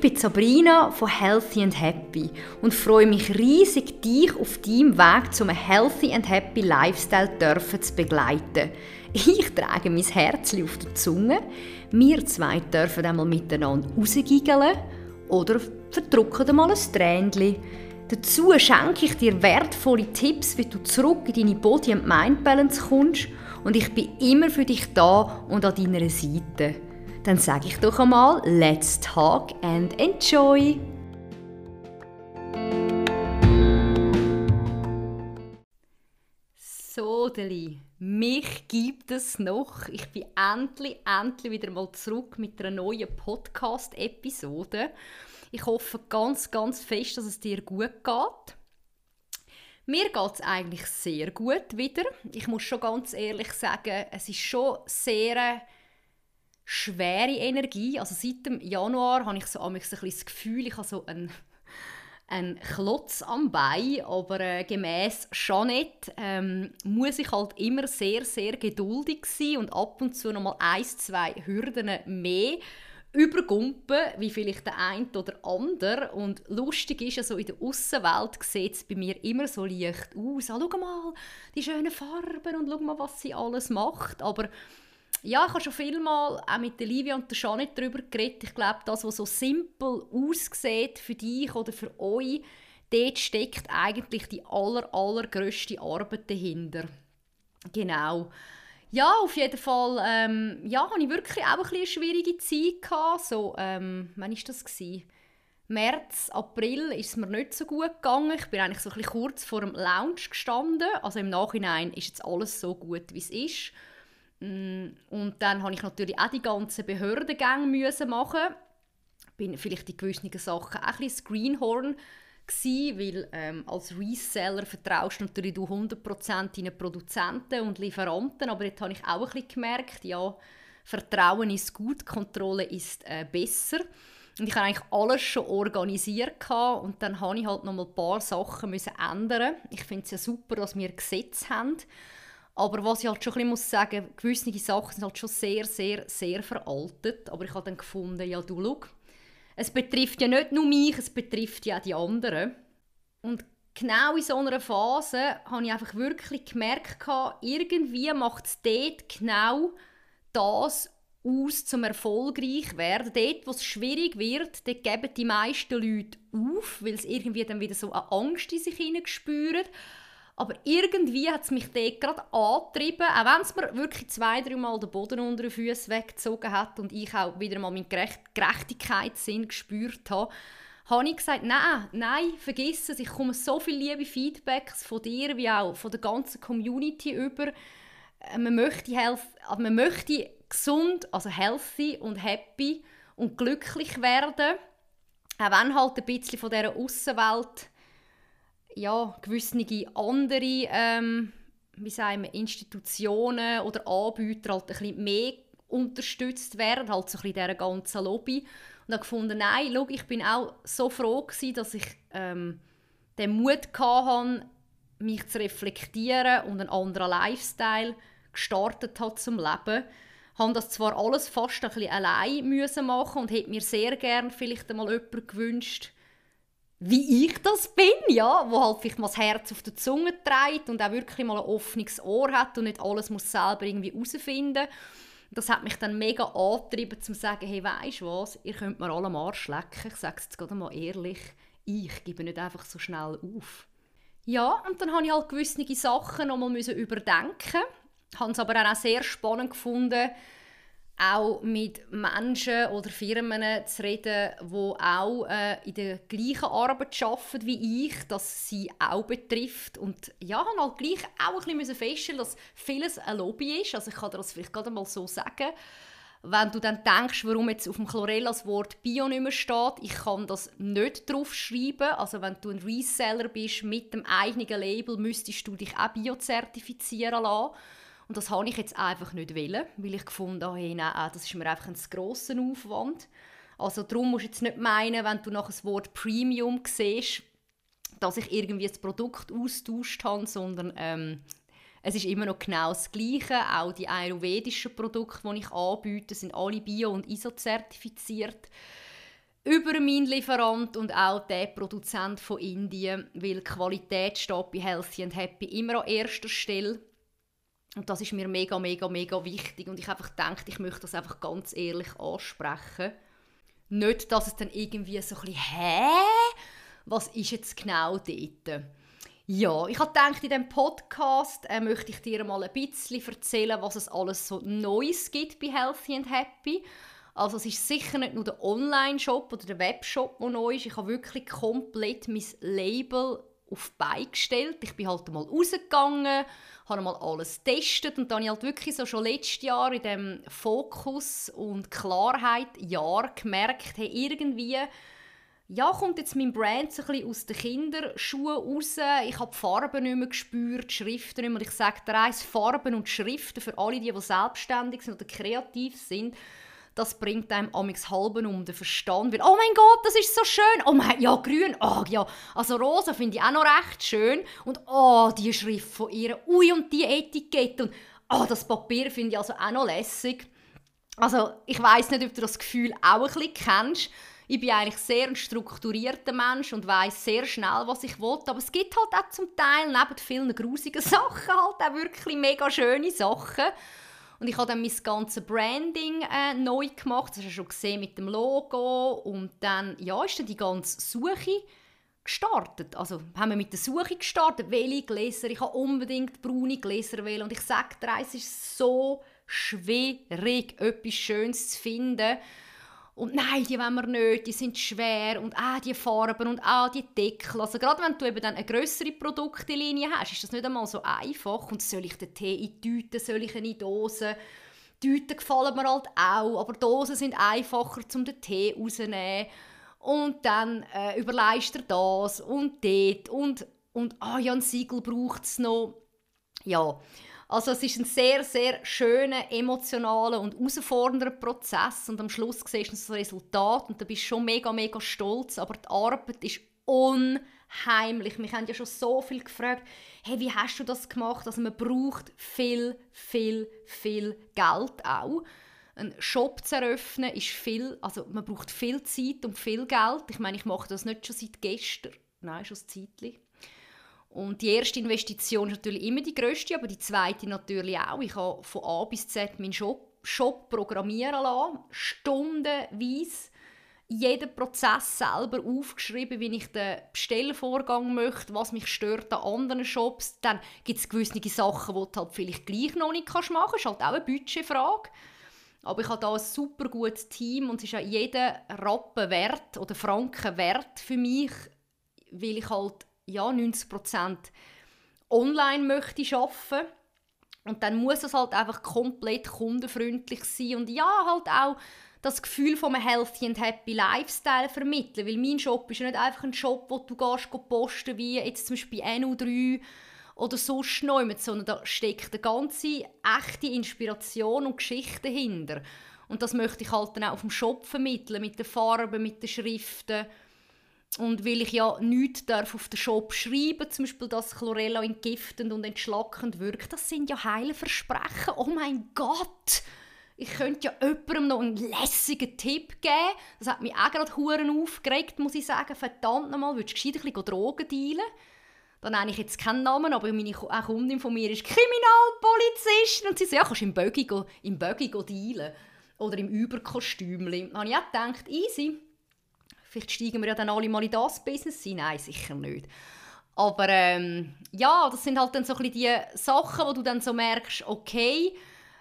Ich bin Sabrina von Healthy and Happy und freue mich riesig, dich auf deinem Weg zum Healthy and Happy Lifestyle dürfen zu begleiten. Ich trage mein Herz auf der Zunge. Wir zwei dürfen einmal miteinander rausgiggeln oder verdrucken mal ein Tränchen. Dazu schenke ich dir wertvolle Tipps, wie du zurück in deine Body- and Mind-Balance kommst und ich bin immer für dich da und an deiner Seite. Dann sage ich doch einmal, let's talk and enjoy! So, Deli, mich gibt es noch. Ich bin endlich, endlich wieder mal zurück mit einer neuen Podcast-Episode. Ich hoffe ganz, ganz fest, dass es dir gut geht. Mir geht es eigentlich sehr gut wieder. Ich muss schon ganz ehrlich sagen, es ist schon sehr schwere Energie. Also seit dem Januar habe ich so ein bisschen das Gefühl, ich habe so einen, einen Klotz am Bein, aber äh, gemäß Jeanette ähm, muss ich halt immer sehr, sehr geduldig sein und ab und zu noch mal ein, zwei Hürden mehr übergumpen, wie vielleicht der eine oder andere. Und lustig ist ja so, in der Außenwelt sieht es bei mir immer so leicht aus. Ah, schau mal, die schönen Farben und schau mal, was sie alles macht. Aber ja, ich habe schon viel mal auch mit der Livia und der Janet darüber geredet. Ich glaube, das, was so simpel aussieht für dich oder für euch, dort steckt eigentlich die aller, allergrößte Arbeit dahinter. Genau. Ja, auf jeden Fall ähm, ja, hatte ich wirklich auch ein eine schwierige Zeit. Gehabt. So, ähm, wann war das? Gewesen? März, April ist es mir nicht so gut gegangen. Ich bin eigentlich so ein bisschen kurz vor dem Lounge gestanden. Also im Nachhinein ist jetzt alles so gut, wie es ist. Mm, und dann habe ich natürlich auch die ganzen Behördengänge müssen machen. Bin vielleicht in gewissen Sachen auch ein bisschen Greenhorn gewesen, weil ähm, als Reseller vertraust natürlich du 100% deinen Produzenten und Lieferanten, aber jetzt habe ich auch ein bisschen gemerkt, ja, Vertrauen ist gut, Kontrolle ist äh, besser. Und ich habe eigentlich alles schon organisiert und dann habe ich halt noch mal ein paar Sachen müssen ändern. Ich finde es ja super, dass wir Gesetze haben aber was ich halt schon ein bisschen muss gewisse Sachen sind halt schon sehr, sehr, sehr veraltet. Aber ich habe dann gefunden, ja du, schau, es betrifft ja nicht nur mich, es betrifft ja auch die anderen. Und genau in so einer Phase habe ich einfach wirklich gemerkt, irgendwie macht es dort genau das aus, zum erfolgreich werden. Dort, wo es schwierig wird, dort geben die meisten Leute auf, weil sie irgendwie dann wieder so eine Angst in sich spüren. Aber irgendwie hat es mich dort gerade angetrieben, auch wenn es mir wirklich zwei, drei Mal den Boden unter den Füßen weggezogen hat und ich auch wieder mal meinen Gerecht Gerechtigkeitssinn gespürt habe, habe ich gesagt, nein, nein, vergiss es, ich komme so viele liebe Feedbacks von dir wie auch von der ganzen Community über. Äh, man möchte, health, also man möchte gesund, also healthy und happy und glücklich werden, auch wenn halt ein bisschen von dieser Außenwelt ja, gewisse andere ähm, wie sagen wir, Institutionen oder Anbieter halt ein bisschen mehr unterstützt werden, halt so ein bisschen dieser ganzen Lobby. Und habe gefunden, nein, schau, ich bin auch so froh gewesen, dass ich ähm, den Mut hatte, mich zu reflektieren und einen anderen Lifestyle gestartet hat zum Leben. Ich habe das zwar alles fast ein bisschen allein müssen machen und hätte mir sehr gerne vielleicht einmal jemanden gewünscht, wie ich das bin, ja, wo halt vielleicht mal das Herz auf der Zunge trägt und auch wirklich mal ein offenes Ohr hat und nicht alles muss selber irgendwie herausfinden. Das hat mich dann mega angetrieben, zu sagen, hey, weisst was, ihr könnt mir alle am Arsch lecken. Ich sage es jetzt gerade mal ehrlich, ich gebe nicht einfach so schnell auf. Ja, und dann habe ich halt gewisse Sachen nochmal überdenken. Ich habe es aber auch sehr spannend gefunden, auch mit Menschen oder Firmen zu reden, die auch äh, in der gleichen Arbeit arbeiten wie ich, dass sie auch betrifft. Und ja, habe halt gleich auch ein bisschen feststellen dass vieles ein Lobby ist. Also ich kann dir das vielleicht gerade mal so sagen. Wenn du dann denkst, warum jetzt auf dem Chlorella das Wort Bio nicht mehr steht, ich kann das nicht drauf schreiben. Also wenn du ein Reseller bist mit dem eigenen Label, müsstest du dich auch biozertifizieren lassen. Und das habe ich jetzt einfach nicht wollen, weil ich gefunden habe, hey, nein, das ist mir einfach ein grosser Aufwand. Also darum musst du jetzt nicht meinen, wenn du nach das Wort Premium siehst, dass ich irgendwie das Produkt austauscht habe, sondern ähm, es ist immer noch genau das Gleiche. Auch die ayurvedischen Produkte, die ich anbiete, sind alle bio- und ISO-zertifiziert. über meinen Lieferant und auch der Produzent von Indien, weil Qualität steht bei Healthy and Happy immer an erster Stelle. Und das ist mir mega, mega, mega wichtig. Und ich einfach denke, ich möchte das einfach ganz ehrlich ansprechen. Nicht, dass es dann irgendwie so ein bisschen, hä? Was ist jetzt genau dort? Ja, ich habe gedacht, in diesem Podcast äh, möchte ich dir mal ein bisschen erzählen, was es alles so Neues gibt bei Healthy and Happy. Also es ist sicher nicht nur der Online-Shop oder der Webshop, der neu ist. Ich habe wirklich komplett mein Label auf beigestellt. Ich bin halt mal rausgegangen, habe mal alles getestet und dann habe ich halt wirklich so schon letztes Jahr in dem Fokus und Klarheit Jahr gemerkt, hey, irgendwie ja, kommt jetzt mein Brand so ein bisschen aus den Kinderschuhen raus. Ich habe die Farben nicht mehr gespürt, die Schriften nicht mehr. Ich sage dir eins, Farben und Schriften für alle, die, die selbstständig sind oder kreativ sind, das bringt einem amigs halben um den Verstand. Weil, oh mein Gott, das ist so schön. Oh mein, ja, grün, oh ja. Also rosa finde ich auch noch recht schön. Und oh, die Schrift von ihr, ui, und die Etikette. Und oh, das Papier finde ich also auch noch lässig. Also, ich weiß nicht, ob du das Gefühl auch ein bisschen kennst. Ich bin eigentlich sehr ein strukturierter Mensch und weiß sehr schnell, was ich will. Aber es gibt halt auch zum Teil neben vielen grusigen Sachen halt auch wirklich mega schöne Sachen. Und ich habe dann mein ganzes Branding äh, neu gemacht. Das hast du schon gesehen mit dem Logo. Und dann ja, ist dann die ganze Suche gestartet. Also haben wir mit der Suche gestartet. Welche Gläser? Ich habe unbedingt braune Gläser wählen. Und ich sage dir, es ist so schwierig, etwas Schönes zu finden und nein, die wollen wir nicht, die sind schwer und ah, die Farben und ah, die Deckel. Also gerade wenn du eben dann eine größere Produktlinie hast, ist das nicht einmal so einfach. Und soll ich den Tee in Tüten, soll ich ihn in Dosen? Tüten gefallen mir halt auch, aber Dosen sind einfacher, um den Tee rauszunehmen. Und dann äh, überleist er das und dort und, und ah ja, ein Siegel braucht es noch. Ja, also es ist ein sehr, sehr schöner, emotionaler und herausfordernder Prozess und am Schluss siehst du das Resultat und du bist schon mega, mega stolz, aber die Arbeit ist unheimlich. Mich haben ja schon so viel gefragt, hey, wie hast du das gemacht? Also man braucht viel, viel, viel Geld auch. Ein Shop zu eröffnen ist viel, also man braucht viel Zeit und viel Geld. Ich meine, ich mache das nicht schon seit gestern, nein, schon ein Zeitchen. Und die erste Investition ist natürlich immer die grösste, aber die zweite natürlich auch. Ich habe von A bis Z meinen Shop, Shop programmieren lassen, stundenweise jeden Prozess selber aufgeschrieben, wie ich den Bestellvorgang möchte, was mich stört an anderen Shops. Dann gibt es gewisse Sachen, die du halt vielleicht gleich noch nicht machen kannst. Das ist halt auch eine Budgetfrage. Aber ich habe da ein super gutes Team und es ist auch jeder Rappen wert oder Franken wert für mich, weil ich halt ja, 90% online möchte arbeiten. Und dann muss es halt einfach komplett kundenfreundlich sein und ja, halt auch das Gefühl von einem healthy and happy Lifestyle vermitteln, weil mein Shop ist ja nicht einfach ein Shop, wo du gehst, posten wie jetzt zum Beispiel NU3 oder sonst noch, sondern da steckt eine ganze echte Inspiration und Geschichte dahinter. Und das möchte ich halt dann auch auf dem Shop vermitteln, mit den Farben, mit den Schriften und weil ich ja nichts darf auf den Shop schreiben, zum Beispiel, dass Chlorella entgiftend und entschlackend wirkt, das sind ja heile Versprechen. Oh mein Gott! Ich könnte ja jemandem noch einen lässigen Tipp geben. Das hat mich auch gerade Huren aufgeregt, muss ich sagen. Verdammt nochmal, würdest du gescheit ein bisschen Drogen dealen? Dann nenne ich jetzt keinen Namen, aber meine Kundin von mir ist Kriminalpolizistin. Und sie sagt, ja, kannst im Buggy, im Buggy dealen. Oder im Überkostüm. Da habe ich auch gedacht, easy Vielleicht steigen wir ja dann alle mal in das Business ein. Nein, sicher nicht. Aber ähm, ja, das sind halt dann so ein die Sachen, wo du dann so merkst, okay,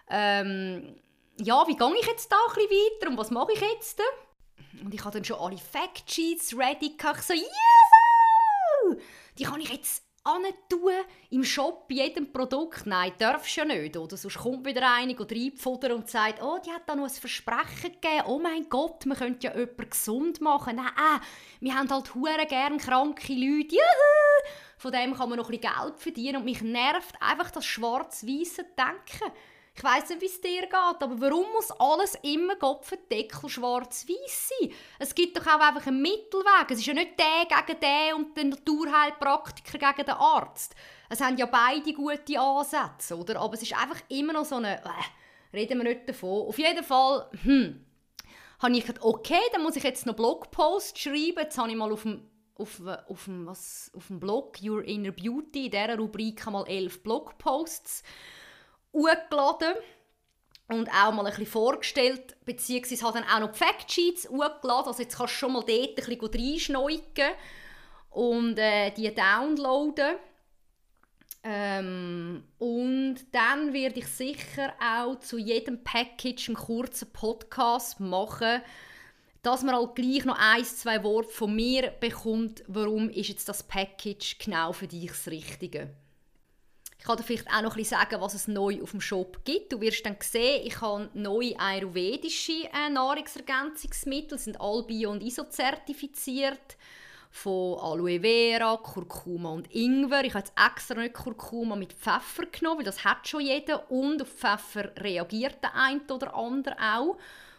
ähm, ja, wie gehe ich jetzt da ein bisschen weiter und was mache ich jetzt? Und ich hatte dann schon alle Factsheets ready. Ich so, yeah! Die kann ich jetzt tun im Shop bei jedem Produkt. Nein, darfst du ja nicht. Oder sonst kommt wieder einer oder reinpfudern und sagt, oh, die hat da noch ein Versprechen gegeben. Oh mein Gott, man könnte ja jemanden gesund machen. Nein, äh, wir haben halt hure gern kranke Leute. Juhu! Von dem kann man noch ein bisschen Geld verdienen. Und mich nervt einfach das schwarz-weiße Denken. Ich weiß nicht, wie es dir geht, aber warum muss alles immer Kopfendeckel schwarz-weiß sein? Es gibt doch auch einfach einen Mittelweg. Es ist ja nicht der gegen den und der Naturheilpraktiker gegen den Arzt. Es haben ja beide gute Ansätze, oder? Aber es ist einfach immer noch so eine... Äh, reden wir nicht davon. Auf jeden Fall, hm, habe ich gedacht, okay, dann muss ich jetzt noch Blogpost schreiben. Jetzt habe ich mal auf dem, auf, auf, dem, was, auf dem Blog Your Inner Beauty, in dieser Rubrik mal elf Blogposts hochgeladen und auch mal ein bisschen vorgestellt, beziehungsweise hat dann auch noch die Factsheets hochgeladen, also jetzt kannst du schon mal dort ein bisschen reinschneuken und äh, die downloaden. Ähm, und dann werde ich sicher auch zu jedem Package einen kurzen Podcast machen, dass man halt gleich noch ein, zwei Worte von mir bekommt, warum ist jetzt das Package genau für dich das Richtige. Kann dir vielleicht auch noch ein bisschen sagen, was es neu auf dem Shop gibt. Du wirst dann sehen, ich habe neue ayurvedische äh, Nahrungsergänzungsmittel, sind all bio- und ISO-zertifiziert von Aloe Vera, Kurkuma und Ingwer. Ich habe jetzt extra nicht Kurkuma mit Pfeffer genommen, weil das hat schon jeder und auf Pfeffer reagiert der eine oder andere auch.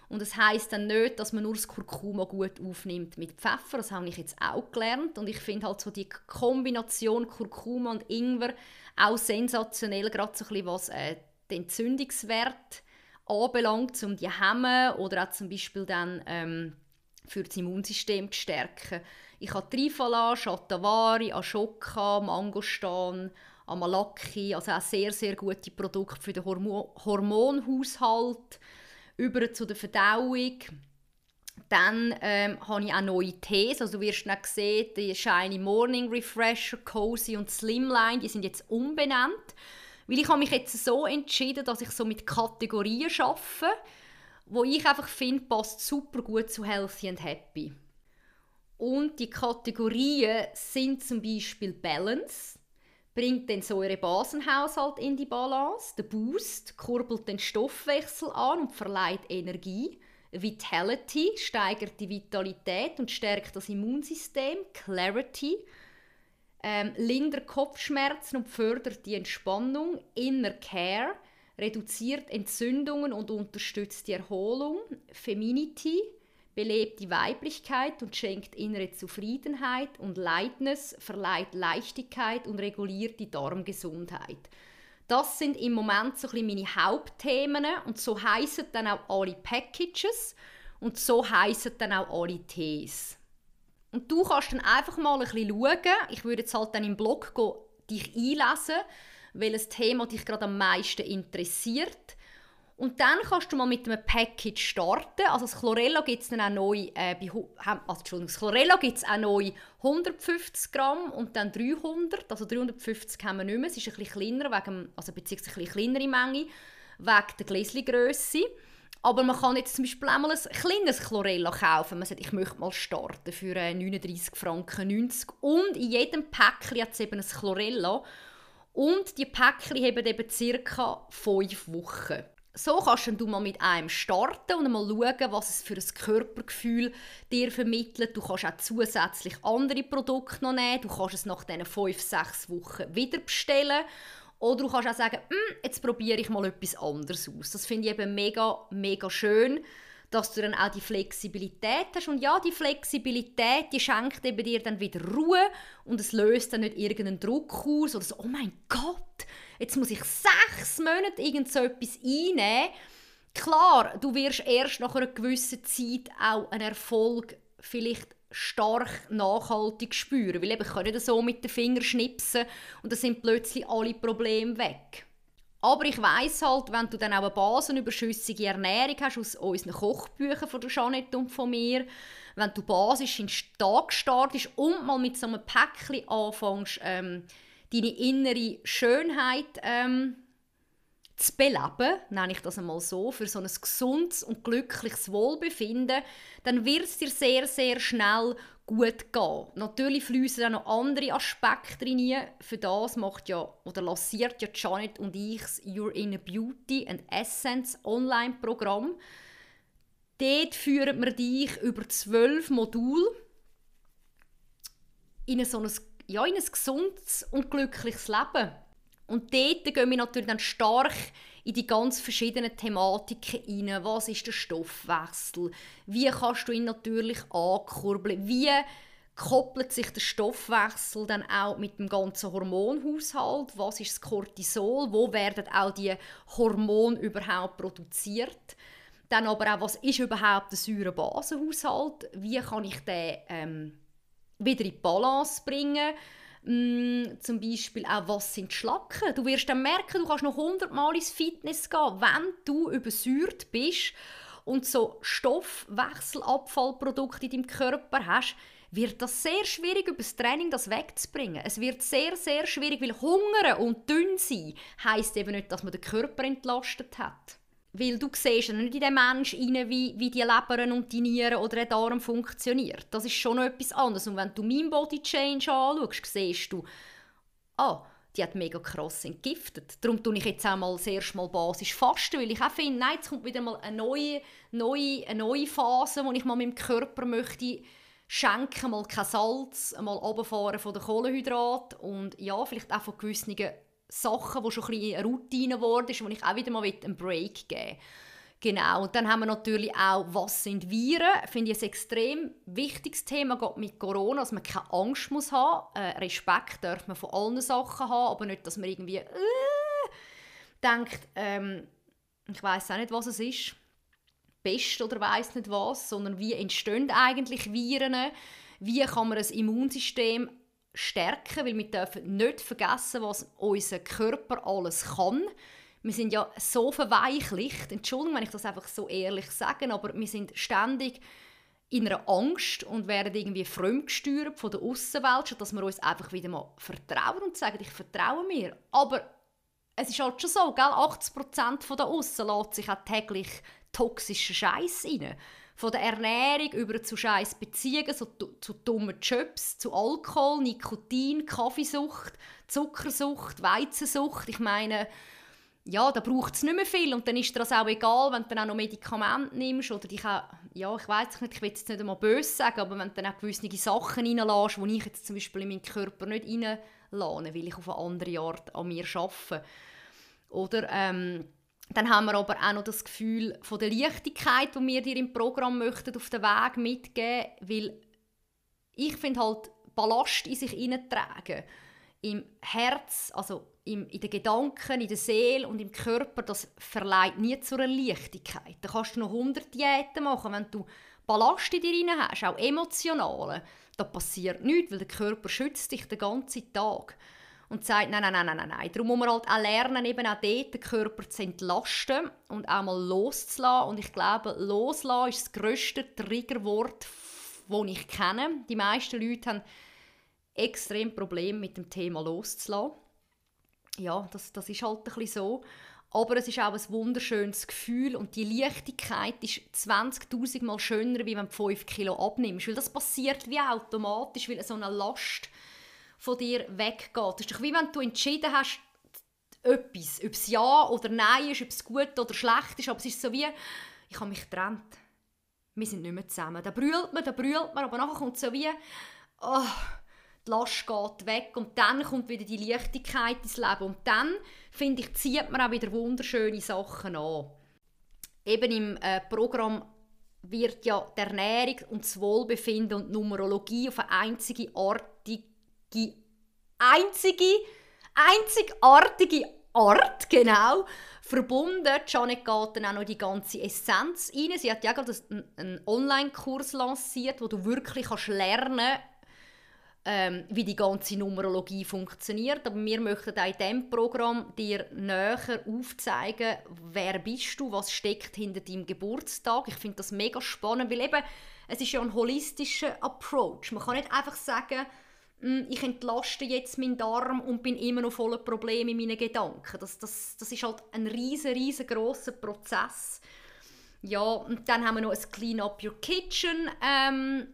Und das heißt dann nicht, dass man nur das Kurkuma gut aufnimmt mit Pfeffer. Das habe ich jetzt auch gelernt. Und ich finde halt so die Kombination Kurkuma und Ingwer auch sensationell, gerade so ein bisschen was äh, den Entzündungswert anbelangt, um die hemmen oder auch zum Beispiel dann ähm, für das Immunsystem zu stärken. Ich habe Trifala, Shatavari, Ashoka, Mangostan, Amalaki, also auch sehr, sehr gute Produkte für den Hormo Hormonhaushalt, über zu der Verdauung. Dann ähm, habe ich auch neue Tees, also du wirst dann sehen, die Shiny Morning Refresher, Cozy und Slimline, die sind jetzt umbenannt, weil ich habe mich jetzt so entschieden, dass ich so mit Kategorien arbeite, wo ich einfach finde, passt super gut zu Healthy and Happy. Und die Kategorien sind zum Beispiel Balance, bringt den Säurebasenhaushalt in die Balance, der Boost kurbelt den Stoffwechsel an und verleiht Energie, Vitality steigert die Vitalität und stärkt das Immunsystem, Clarity ähm, lindert Kopfschmerzen und fördert die Entspannung, Inner Care reduziert Entzündungen und unterstützt die Erholung, Feminity belebt die Weiblichkeit und schenkt innere Zufriedenheit und Lightness verleiht Leichtigkeit und reguliert die Darmgesundheit. Das sind im Moment so ein meine Hauptthemen und so heißen dann auch alle Packages und so heißen dann auch alle Tees. Und du kannst dann einfach mal ein bisschen schauen. Ich würde jetzt halt dann im Blog gehen, dich einlesen, welches Thema dich gerade am meisten interessiert. Und dann kannst du mal mit einem Package starten. Also das Chlorella gibt es dann auch neu, äh, bei, also Entschuldigung, das Chlorella gibt es auch neu 150 Gramm und dann 300. Also 350 haben wir nicht mehr. Es ist ein bisschen kleiner, wegen, also beziehungsweise eine kleinere Menge, wegen der Gläschengrösse. Aber man kann jetzt zum Beispiel auch mal ein kleines Chlorella kaufen. Man sagt, ich möchte mal starten für 39 Franken 90. Und in jedem Päckchen hat es eben ein Chlorella. Und die Päckchen haben eben ca. 5 Wochen so kannst du mal mit einem starten und mal schauen, was es für ein Körpergefühl dir vermittelt. Du kannst auch zusätzlich andere Produkte noch nehmen. Du kannst es nach diesen fünf, sechs Wochen wieder bestellen. Oder du kannst auch sagen, hm, jetzt probiere ich mal etwas anderes aus. Das finde ich eben mega, mega schön, dass du dann auch die Flexibilität hast. Und ja, die Flexibilität, die schenkt eben dir dann wieder Ruhe und es löst dann nicht irgendeinen Druck aus oder so, oh mein Gott, jetzt muss ich sechs Monate irgend so etwas einnehmen. Klar, du wirst erst nach einer gewissen Zeit auch einen Erfolg vielleicht stark nachhaltig spüren, weil eben, ich kann nicht so mit den Fingern schnipsen und dann sind plötzlich alle Probleme weg. Aber ich weiß halt, wenn du dann auch eine basenüberschüssige Ernährung hast aus unseren Kochbüchern von der und von mir, wenn du basisch in den Tag startest und mal mit so einem Päckchen anfängst, ähm, deine innere Schönheit ähm, zu beleben, nenne ich das einmal so, für so ein gesundes und glückliches Wohlbefinden, dann wird es dir sehr, sehr schnell gut gehen. Natürlich fließen auch noch andere Aspekte rein. Für das macht ja oder lanciert ja Janet und ich das Your Inner Beauty and Essence Online-Programm. Dort führen wir dich über zwölf Module in so ein ja, in ein gesundes und glückliches Leben. Und dort gehen wir natürlich dann stark in die ganz verschiedenen Thematiken rein. Was ist der Stoffwechsel? Wie kannst du ihn natürlich ankurbeln? Wie koppelt sich der Stoffwechsel dann auch mit dem ganzen Hormonhaushalt? Was ist das Cortisol? Wo werden auch die Hormone überhaupt produziert? Dann aber auch, was ist überhaupt der Säurebasenhaushalt? Wie kann ich den ähm, wieder in Balance bringen? Mm, zum Beispiel auch, was sind Schlacken? Du wirst dann merken, du kannst noch hundertmal ins Fitness gehen, wenn du übersäuert bist und so Stoffwechselabfallprodukte in deinem Körper hast, wird das sehr schwierig, über das Training das wegzubringen. Es wird sehr, sehr schwierig, weil Hunger und dünn sein heisst eben nicht, dass man den Körper entlastet hat. Weil du siehst ja nicht in den Menschen rein, wie, wie die Leber und die Nieren oder der Darm funktioniert. Das ist schon etwas anderes. Und wenn du meinen Body Change anschaust, siehst du, ah, die hat mega krass entgiftet. Darum tue ich jetzt auch mal das erste Mal basisch fasten, weil ich auch finde, nein, jetzt kommt wieder mal eine neue, neue, eine neue Phase, wo ich mal meinem Körper möchte schenken, mal kein Salz, mal runterfahren von den Kohlenhydraten und ja, vielleicht auch von gewissen Sachen, die schon ein bisschen Routine geworden ist, wo ich auch wieder mal einen Break geben will. Genau, und dann haben wir natürlich auch, was sind Viren? Finde ich ein extrem wichtiges Thema, gerade mit Corona, dass man keine Angst muss haben. Äh, Respekt darf man von allen Sachen haben, aber nicht, dass man irgendwie äh, denkt, ähm, ich weiß auch nicht, was es ist, Pest oder weiß nicht was, sondern wie entstehen eigentlich Viren? Wie kann man das Immunsystem stärken? Weil wir dürfen nicht vergessen, was unser Körper alles kann wir sind ja so verweichlicht, Entschuldigung, wenn ich das einfach so ehrlich sage, aber wir sind ständig in einer Angst und werden irgendwie fremdgesteuert von der Außenwelt, statt dass wir uns einfach wieder mal vertrauen und sagen, ich vertraue mir. Aber es ist halt schon so, gell? 80% von der Aussen lässt sich auch täglich toxischen Scheiß rein. Von der Ernährung über zu scheiß Beziehungen, so, zu dummen Jobs, zu Alkohol, Nikotin, Kaffeesucht, Zuckersucht, Weizensucht. Ich meine, ja, da braucht es nicht mehr viel und dann ist dir das auch egal, wenn du dann auch noch Medikamente nimmst oder dich auch, ja, ich weiß nicht, ich will jetzt nicht einmal böse sagen, aber wenn du dann auch gewisse Sachen reinlässt, die ich jetzt zum Beispiel in meinen Körper nicht reinlasse, weil ich auf eine andere Art an mir arbeite. Oder ähm, dann haben wir aber auch noch das Gefühl von der Leichtigkeit, die wir dir im Programm möchten, auf den Weg mitgeben, weil ich finde halt, Ballast in sich hineintragen, im Herz, also im, in den Gedanken, in der Seele und im Körper, das verleiht nie zur Leichtigkeit. Da kannst du noch 100 Diäten machen, wenn du Ballast in dir rein hast, auch emotionale. Da passiert nichts, weil der Körper schützt dich den ganzen Tag und sagt, nein, nein, nein, nein, nein. Darum muss man halt auch lernen, eben auch dort den Körper zu entlasten und auch mal loszulassen. Und ich glaube, loslassen ist das grösste Triggerwort, das ich kenne. Die meisten Leute haben extrem Probleme mit dem Thema loszulassen ja, das, das ist halt ein bisschen so. Aber es ist auch ein wunderschönes Gefühl und die Leichtigkeit ist 20'000 Mal schöner, wie wenn du 5 Kilo abnimmst. Weil das passiert wie automatisch, weil so eine Last von dir weggeht. Das ist doch wie wenn du entschieden hast, etwas, ob es ja oder nein ist, ob es gut oder schlecht ist, aber es ist so wie, ich habe mich getrennt. Wir sind nicht mehr zusammen. Da brüllt man, da brüllt man, aber nachher kommt so wie, oh, die Last geht weg und dann kommt wieder die Leichtigkeit ins Leben und dann, finde ich, zieht man auch wieder wunderschöne Sachen an. Eben im äh, Programm wird ja die Ernährung und das Wohlbefinden und Numerologie auf eine einzigartige, einzige, einzigartige Art, genau, verbunden. Janet geht dann auch noch die ganze Essenz rein. Sie hat ja gerade einen Online-Kurs lanciert, wo du wirklich kannst lernen ähm, wie die ganze Numerologie funktioniert. Aber wir möchten auch in diesem Programm dir näher aufzeigen, wer bist du, was steckt hinter deinem Geburtstag. Ich finde das mega spannend, weil eben, es ist ja ein holistischer Approach. Man kann nicht einfach sagen, ich entlaste jetzt meinen Darm und bin immer noch voller Probleme in meinen Gedanken. Das, das, das ist halt ein riesen, riesengroßer Prozess. Ja, und dann haben wir noch ein Clean Up Your Kitchen ähm,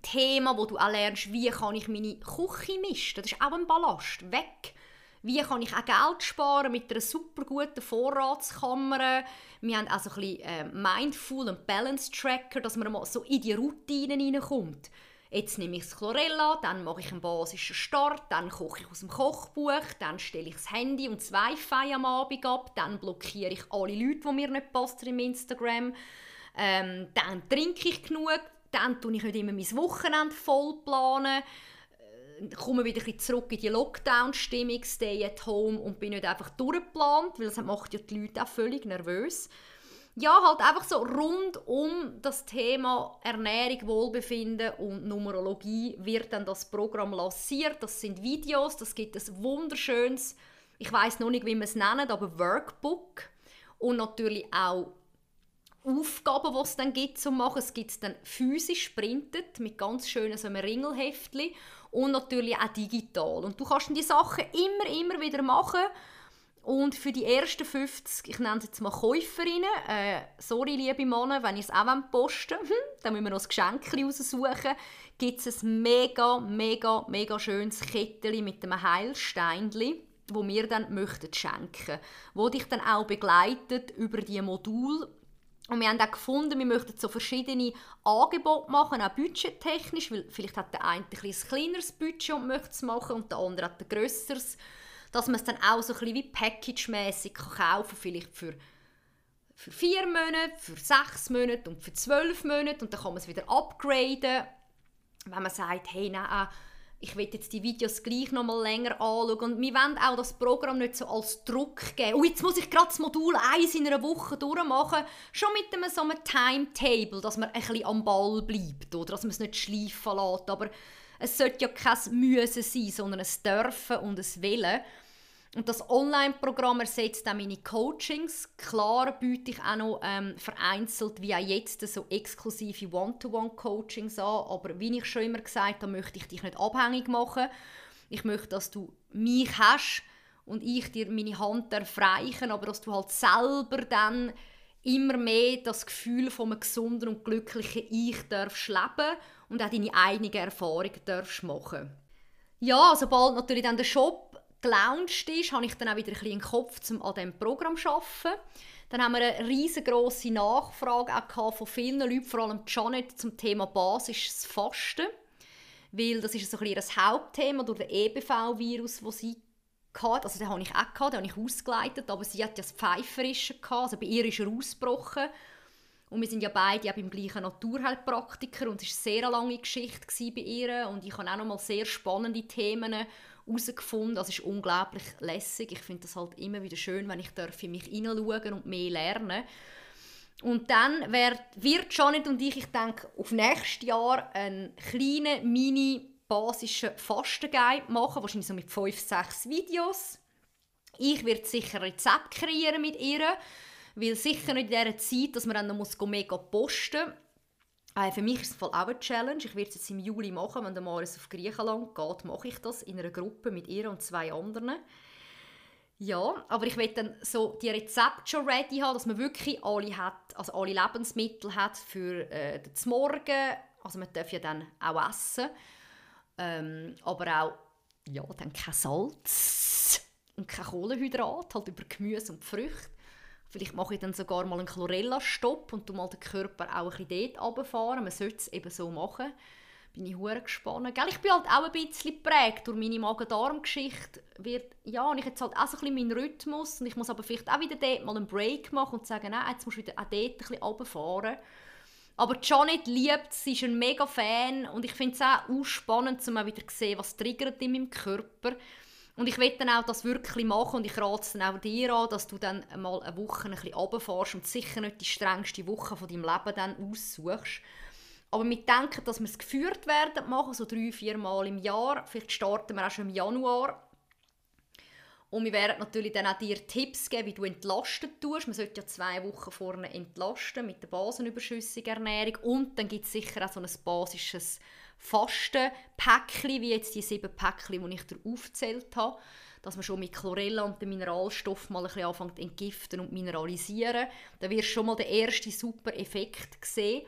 Thema, wo du auch lernst, wie kann ich meine Küche mischen. Das ist auch ein Ballast. Weg. Wie kann ich auch Geld sparen mit einer super guten Vorratskammer. Wir haben also ein bisschen äh, Mindful und Balance Tracker, dass man mal so in die Routinen hineinkommt. Jetzt nehme ich das Chlorella, dann mache ich einen basischen Start, dann koche ich aus dem Kochbuch, dann stelle ich das Handy und das Wi-Fi am Abend ab, dann blockiere ich alle Leute, die mir nicht passen im Instagram. Ähm, dann trinke ich genug, dann plane ich nicht immer mein Wochenende voll. Planen, äh, komme wieder ein zurück in die Lockdown-Stimmung, stay at home und bin nicht einfach durchgeplant, weil das macht ja die Leute auch völlig nervös. Ja, halt einfach so rund um das Thema Ernährung, Wohlbefinden und Numerologie wird dann das Programm lanciert. Das sind Videos, das gibt ein wunderschönes, ich weiß noch nicht, wie man es nennt, aber Workbook und natürlich auch Aufgaben, die es dann gibt zu machen. Es gibt dann physisch printet mit ganz schönen so einem Ringelheftchen und natürlich auch digital. Und du kannst dann die Sachen immer, immer wieder machen und für die ersten 50, ich nenne es jetzt mal Käuferinnen, äh, sorry liebe Männer, wenn ihr es auch posten wollt, dann müssen wir noch ein Geschenk raussuchen, gibt es ein mega, mega, mega schönes Kettchen mit einem Heilsteinchen, wo wir dann möchten schenken, wo dich dann auch begleitet über die Modul. Und wir haben auch gefunden, wir möchten so verschiedene Angebote machen, auch budgettechnisch, weil vielleicht hat der eine ein, ein kleineres Budget und möchte es machen und der andere hat ein grösseres dass man es dann auch so ein bisschen wie package-mässig kaufen kann, vielleicht für, für vier Monate, für sechs Monate und für zwölf Monate. Und dann kann man es wieder upgraden, wenn man sagt, hey, nein, ich will jetzt die Videos gleich noch mal länger anschauen. Und wir wollen auch das Programm nicht so als Druck geben. Oh, jetzt muss ich gerade das Modul 1 in einer Woche durchmachen, schon mit einem, so einem Timetable, dass man ein bisschen am Ball bleibt oder? Dass man es nicht schleifen lässt, aber es sollte ja kein Müssen sein, sondern ein Dürfen und ein Willen. Und das Online-Programm ersetzt auch meine Coachings. Klar biete ich auch noch ähm, vereinzelt, wie auch jetzt, so exklusive One-to-One-Coachings an. Aber wie ich schon immer gesagt habe, möchte ich dich nicht abhängig machen. Ich möchte, dass du mich hast und ich dir meine Hand erfreichen, aber dass du halt selber dann immer mehr das Gefühl von einem gesunden und glücklichen Ich darfst leben und auch deine eigenen Erfahrungen darfst machen. Ja, sobald natürlich dann der Shop gelauncht ist, habe ich dann auch wieder ein bisschen Kopf, um an diesem Programm zu arbeiten. Dann haben wir eine riesengroße Nachfrage auch von vielen Leuten, vor allem Janet, zum Thema basisches Fasten. Weil das ist so ein das Hauptthema durch den EBV-Virus, das sie hatte. Also den habe ich auch gehabt, den habe ich ausgeleitet, aber sie hat ja das Pfeiferische gehabt, also bei ihr ist er ausgebrochen. Und wir sind ja beide auch beim gleichen Naturheilpraktiker und es war eine sehr lange Geschichte bei ihr und ich habe auch noch mal sehr spannende Themen herausgefunden. Das ist unglaublich lässig. Ich finde das halt immer wieder schön, wenn ich in mich hineinschauen und mehr lernen und dann wird, wird Janet und ich, ich denke, auf nächstes Jahr einen kleinen, mini basischen Fastenguide machen, wahrscheinlich so mit 5, 6 Videos. Ich werde sicher ein Rezept kreieren mit ihr, weil sicher nicht in dieser Zeit, dass man dann noch mega posten muss. Äh, für mich ist es auch eine Challenge. Ich werde es jetzt im Juli machen, wenn der Maris auf Griechenland geht, mache ich das in einer Gruppe mit ihr und zwei anderen. Ja, aber ich will dann so die Rezepte schon ready haben, dass man wirklich alle hat, also alle Lebensmittel hat für äh, den Morgen. Also man darf ja dann auch essen, ähm, aber auch ja, dann kein Salz und kein Kohlenhydrat, halt über Gemüse und Früchte. Vielleicht mache ich dann sogar mal einen Chlorella-Stopp und du mal den Körper auch ein bisschen dort runterfahren. Man sollte es eben so machen. Bin ich hure gespannt. Gell, ich bin halt auch ein bisschen geprägt durch meine Magen-Darm-Geschichte. Ja, und ich jetzt halt auch so ein meinen Rhythmus und ich muss aber vielleicht auch wieder dort mal einen Break machen und sagen, nein, jetzt musst du wieder auch dort ein bisschen runterfahren. Aber Janet liebt sie ist ein mega Fan und ich finde es auch spannend, um mal wieder zu sehen, was triggert in meinem Körper. Und ich will dann auch das wirklich machen und ich rate es dann auch dir an, dass du dann mal eine Woche ein bisschen runterfährst und sicher nicht die strengste Woche von deinem Leben dann aussuchst. Aber wir denken, dass wir es geführt werden machen, so drei, vier Mal im Jahr. Vielleicht starten wir auch schon im Januar. Und wir werden natürlich dann auch dir Tipps geben, wie du entlastet tust. Man sollte ja zwei Wochen vorne entlasten mit der basenüberschüssigen Ernährung. Und dann gibt es sicher auch so ein basisches Fastenpäckchen, wie jetzt die sieben Päckchen, die ich dir aufgezählt habe, dass man schon mit Chlorella und den Mineralstoff mal ein bisschen anfängt entgiften und mineralisieren. Da wirst du schon mal den ersten super Effekt sehen.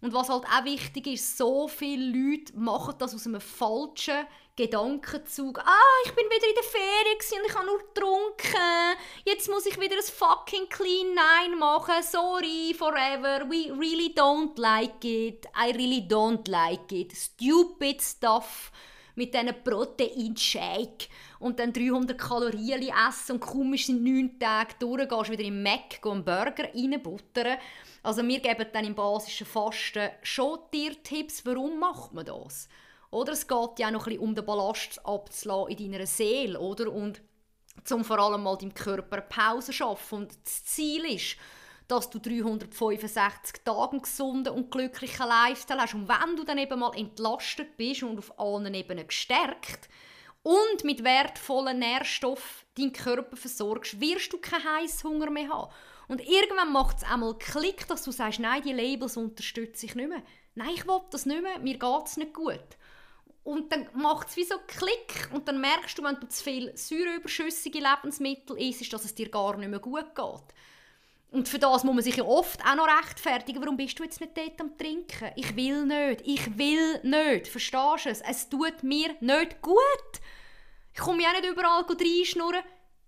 Und was halt auch wichtig ist, so viele Leute machen das aus einem falschen Gedankenzug. Ah, ich bin wieder in der Ferien und ich habe nur getrunken. Jetzt muss ich wieder ein fucking Clean Nine machen. Sorry, forever. We really don't like it. I really don't like it. Stupid stuff mit diesen Proteinshake und dann 300 Kalorien essen und kaum in 9 Tagen durch, gehst wieder im Mac einen Burger reinbuttern. Also wir geben dann im basischen Fasten schon dir Tipps, warum macht man das? Oder es geht ja auch noch ein bisschen um den Ballast abzulassen in deiner Seele, oder? Und zum vor allem mal deinem Körper Pause schaffen. Und das Ziel ist, dass du 365 Tage einen gesunden und glücklichen Lifestyle hast. Und wenn du dann eben mal entlastet bist und auf allen Ebenen gestärkt und mit wertvollen Nährstoffen deinen Körper versorgst, wirst du keinen Heißhunger mehr haben. Und irgendwann macht es einmal Klick, dass du sagst, nein, die Labels unterstütze ich nicht mehr. Nein, ich will das nicht mehr, mir geht es nicht gut. Und dann macht es wie so Klick und dann merkst du, wenn du zu viel säureüberschüssige Lebensmittel isst, dass es dir gar nicht mehr gut geht. Und für das muss man sich ja oft auch noch rechtfertigen. Warum bist du jetzt nicht dort am Trinken? Ich will nicht. Ich will nicht. Verstehst du es? Es tut mir nicht gut. Ich komme ja nicht überall reinschnurren.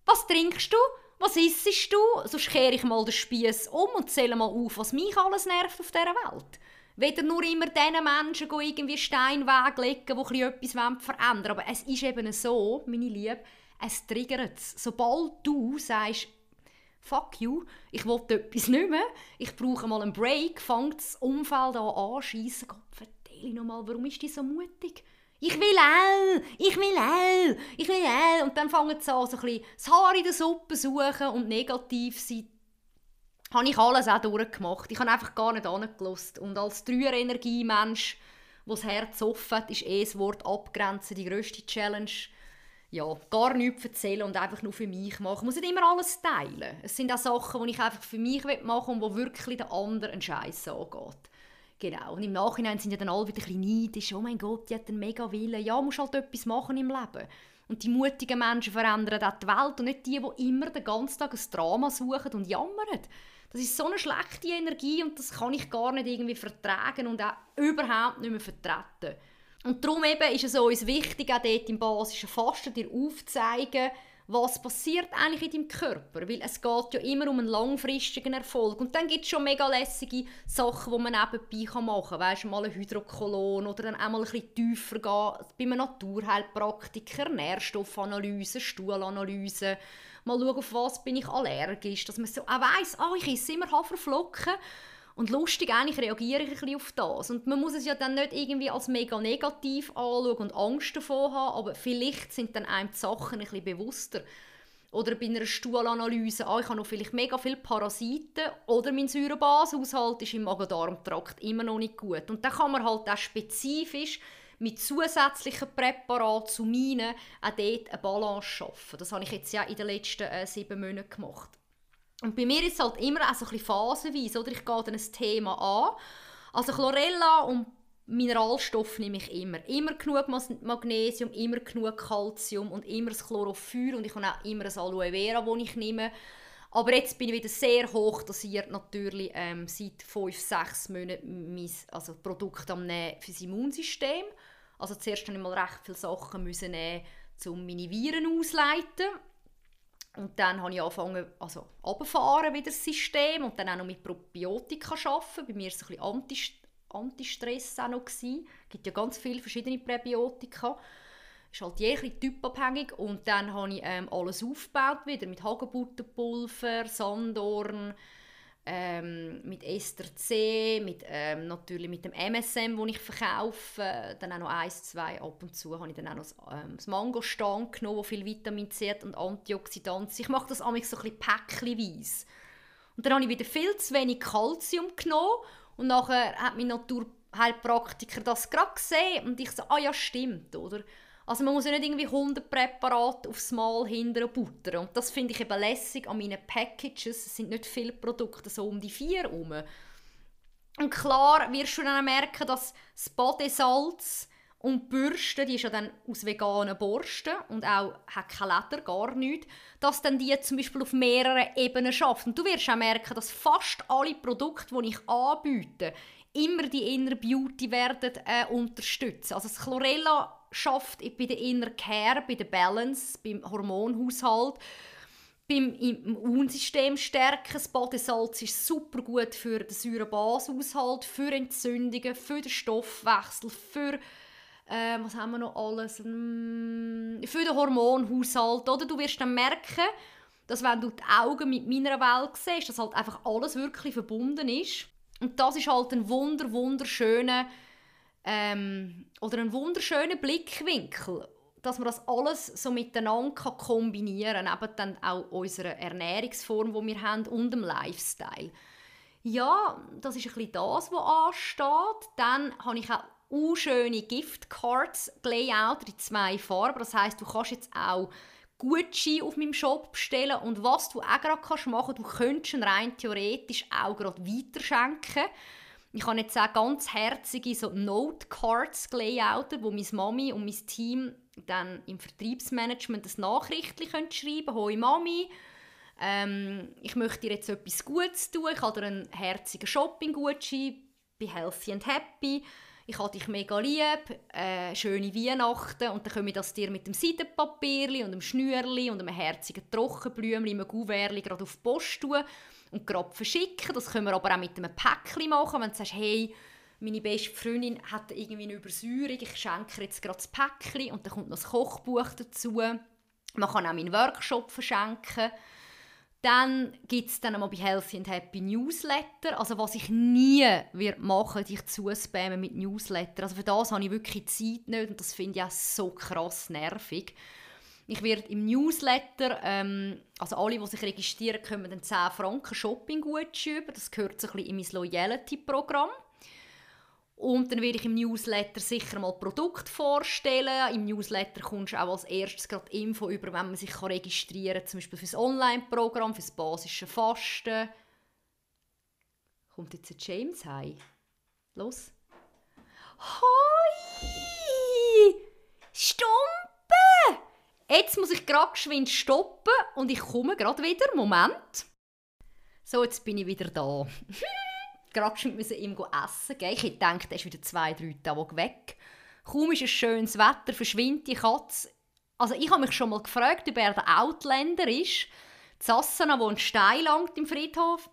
Was trinkst du? Was isst du? Sonst kehre ich mal den Spieß um und zähle mal auf, was mich alles nervt auf dieser Welt. Weder nur immer diesen Menschen irgendwie Steinweg legen, die etwas verändern wollen. Aber es ist eben so, meine Liebe, es triggert es. Sobald du sagst, fuck you, ich will etwas nicht mehr, ich brauche mal einen Break, fängt das Umfeld an anschiessen. Gott, erzähl nochmal, warum ist die so mutig? Ich will auch, ich will auch, ich will auch. Und dann fangen sie an, so ein bisschen das Haar in der Suppe suchen und negativ sein habe ich alles auch durchgemacht. Ich habe einfach gar nicht angelost. Und als Dreier-Energiemensch, wo das Herz offen hat, ist eh das Wort abgrenzen die grösste Challenge. Ja, gar nichts erzählen und einfach nur für mich machen. Ich muss nicht immer alles teilen. Es sind auch Sachen, die ich einfach für mich machen will und wo wirklich der andere einen Scheiß angeht. Genau. Und im Nachhinein sind ja dann alle wieder ein bisschen neidisch. Oh mein Gott, die hat einen mega Willen. Ja, musst halt etwas machen im Leben. Und die mutigen Menschen verändern auch die Welt und nicht die, die immer den ganzen Tag ein Drama suchen und jammern. Das ist so eine schlechte Energie und das kann ich gar nicht irgendwie vertragen und auch überhaupt nicht mehr vertreten. Und darum eben ist es uns wichtig, auch dort im basischen Fasten dir aufzuzeigen, was passiert eigentlich in deinem Körper, weil es geht ja immer um einen langfristigen Erfolg. Und dann gibt es schon mega lässige Sachen, die man nebenbei machen kann, weißt du, mal ein Hydrokolon oder dann auch mal ein bisschen tiefer gehen, bei einem Naturheilpraktiker, Nährstoffanalyse, Stuhlanalyse, mal schauen, auf was bin ich allergisch, dass man so auch weiss, ah, ich esse immer Haferflocken und lustig, eigentlich reagiere ich ein bisschen auf das. Und man muss es ja dann nicht irgendwie als mega negativ anschauen und Angst davor haben, aber vielleicht sind dann einem die Sachen ein bisschen bewusster. Oder bei einer Stuhlanalyse, ah, ich habe noch vielleicht mega viele Parasiten oder mein Säurebashaushalt ist im Magen-Darm-Trakt immer noch nicht gut. Und dann kann man halt auch spezifisch mit zusätzlichen Präparaten zu meinen auch dort eine Balance schaffen. Das habe ich jetzt ja in den letzten äh, sieben Monaten gemacht. Und bei mir ist es halt immer auch so ein bisschen phasenweise, oder? Ich gehe dann ein Thema an. Also Chlorella und Mineralstoffe nehme ich immer. Immer genug Magnesium, immer genug Calcium und immer das Chlorophyll und ich habe auch immer das Aloe Vera, das ich nehme. Aber jetzt bin ich wieder sehr hoch dosiert natürlich ähm, seit 5, 6 Monaten mein also Produkt am Nehmen für das Immunsystem. Also zuerst musste ich mal recht viele Sachen müssen nehmen, um meine Viren auszuleiten. Und dann habe ich angefangen, also runterfahren wieder das System und dann auch noch mit Probiotika arbeiten. Bei mir war es ein bisschen Anti-Stress auch noch. Es gibt ja ganz viele verschiedene Präbiotika. Ist halt je typabhängig. Und dann habe ich ähm, alles aufgebaut wieder mit Hagebuttenpulver, Sandorn, ähm, mit Ester C, mit, ähm, natürlich mit dem MSM, wo ich verkaufe, dann auch noch eins, zwei, ab und zu habe ich dann auch noch das, ähm, das Mangostan genommen, wo viel Vitamin C und Antioxidantien. Ich mache das amigs so ein bisschen päckchenweise. Und dann habe ich wieder viel zu wenig Kalzium genommen und nachher hat mein Naturheilpraktiker das gerade gesehen und ich so, ah ja, stimmt, oder? Also man muss ja nicht irgendwie 100 Präparate aufs Mal hinterher buttern. Und das finde ich eben lässig an meinen Packages. Es sind nicht viele Produkte, so um die vier herum. Und klar wirst du dann merken, dass das Badesalz und die Bürste, die ist ja dann aus veganen Borsten und auch hat kein Leder, gar nichts, dass dann die zum Beispiel auf mehreren Ebenen schafft. Und du wirst auch merken, dass fast alle Produkte, die ich anbiete, immer die Inner Beauty werden äh, unterstützen. Also das Chlorella schafft bei der Inner Care, bei der Balance, beim Hormonhaushalt, beim Immunsystem stärken. Das Badesalz ist super gut für den Säurebashaushalt, für Entzündungen, für den Stoffwechsel, für äh, was haben wir noch alles? Mm, für den Hormonhaushalt. Oder? Du wirst dann merken, dass wenn du die Augen mit meiner Welt siehst, dass halt einfach alles wirklich verbunden ist. Und das ist halt ein wunder, wunderschöner ähm, oder ein wunderschöner Blickwinkel dass man das alles so miteinander kombinieren kann, eben dann auch unsere Ernährungsform, die wir haben, und dem Lifestyle. Ja, das ist ein bisschen das, was ansteht. Dann habe ich auch schöne Giftcards Layout in zwei Farben. Das heißt, du kannst jetzt auch Gutschein auf meinem Shop bestellen und was du auch gerade machen kannst, du könntest rein theoretisch auch gerade weiterschenken. Ich habe jetzt auch ganz herzige so Note-Cards gelayoutet, wo meine Mami und mein Team dann im Vertriebsmanagement das nachrichtlich schreiben können. «Hoi Mami, ähm, ich möchte dir jetzt etwas Gutes tun. Ich habe dir einen herzigen Shopping-Gutschein. Bin healthy and happy. Ich habe dich mega lieb. Äh, schöne Weihnachten. Und dann komme ich das dir mit dem Seidenpapier und dem Schnürli und einem herzigen Trockenblümchen, einem Gouvert gerade auf die Post tun und gerade verschicken. Das können wir aber auch mit einem Päckchen machen, wenn du sagst, hey, meine beste Freundin hat irgendwie eine Übersäuerung, ich schenke jetzt gerade das Päckchen und dann kommt noch das Kochbuch dazu. Man kann auch meinen Workshop verschenken. Dann gibt es dann einmal bei Healthy and Happy Newsletter. Also was ich nie wird machen dich zuspammen mit Newsletter. Also für das habe ich wirklich Zeit nicht und das finde ich auch so krass nervig. Ich werde im Newsletter, ähm, also alle, die sich registrieren, können dann 10 Franken Shopping-Gutschein Das gehört so ein bisschen in mein Loyalty-Programm. Und dann werde ich im Newsletter sicher mal Produkt vorstellen. Im Newsletter kommst du auch als erstes gerade Info über, wenn man sich registrieren kann, zum Beispiel für das Online-Programm, für das basische Fasten. Kommt jetzt der James heim? Los. Hoi! Stumpe! Jetzt muss ich gerade geschwind stoppen und ich komme gerade wieder. Moment. So, jetzt bin ich wieder da. gerade müssen ihm essen gehen. Ich dachte, er ist wieder zwei, drei Tage weg. Kaum ist ein schönes Wetter, verschwindet die Katze. Also ich habe mich schon mal gefragt, ob er der Outlander ist. Sassana wohnt steil lang im Friedhof.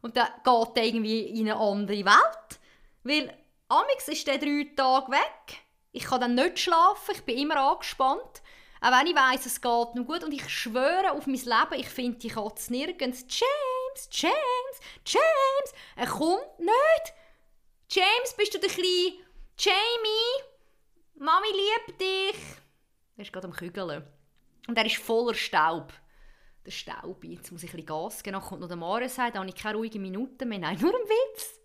Und dann geht er irgendwie in eine andere Welt. Weil Amix ist der drei Tage weg. Ich kann dann nicht schlafen, ich bin immer angespannt. Auch wenn ich weiss, es geht noch gut. Und ich schwöre auf mein Leben, ich finde die Katze nirgends. James, James, James, er kommt nicht. James, bist du der kleine Jamie? Mami liebt dich. Er ist gerade am Kügeln. Und er ist voller Staub. Der Staubi. Jetzt muss ich ein bisschen Gas geben. Dann kommt noch der Mare sagt, da habe ich keine ruhige Minute mehr. Nein, nur ein Witz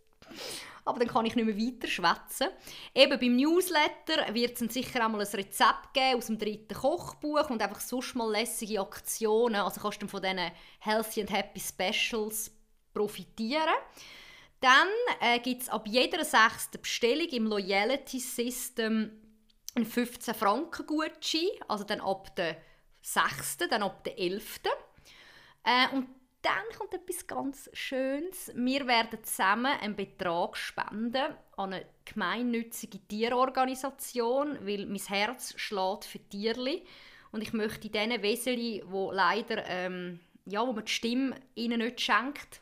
aber dann kann ich nicht mehr weiter schwätzen. Eben beim Newsletter wird es sicher auch mal ein Rezept geben aus dem dritten Kochbuch und einfach sonst mal lässige Aktionen. Also kannst du von diesen Healthy and Happy Specials profitieren. Dann äh, gibt es ab jeder sechsten Bestellung im Loyalty System einen 15 Franken Gutschein, also dann ab der 6., dann ab der 11. Äh, und dann kommt etwas ganz Schönes. Wir werden zusammen einen Betrag spenden an eine gemeinnützige Tierorganisation, weil mein Herz schlägt für Tierli und ich möchte diesen Weseli, wo leider ähm, ja, wo man die Stimme ihnen nicht schenkt,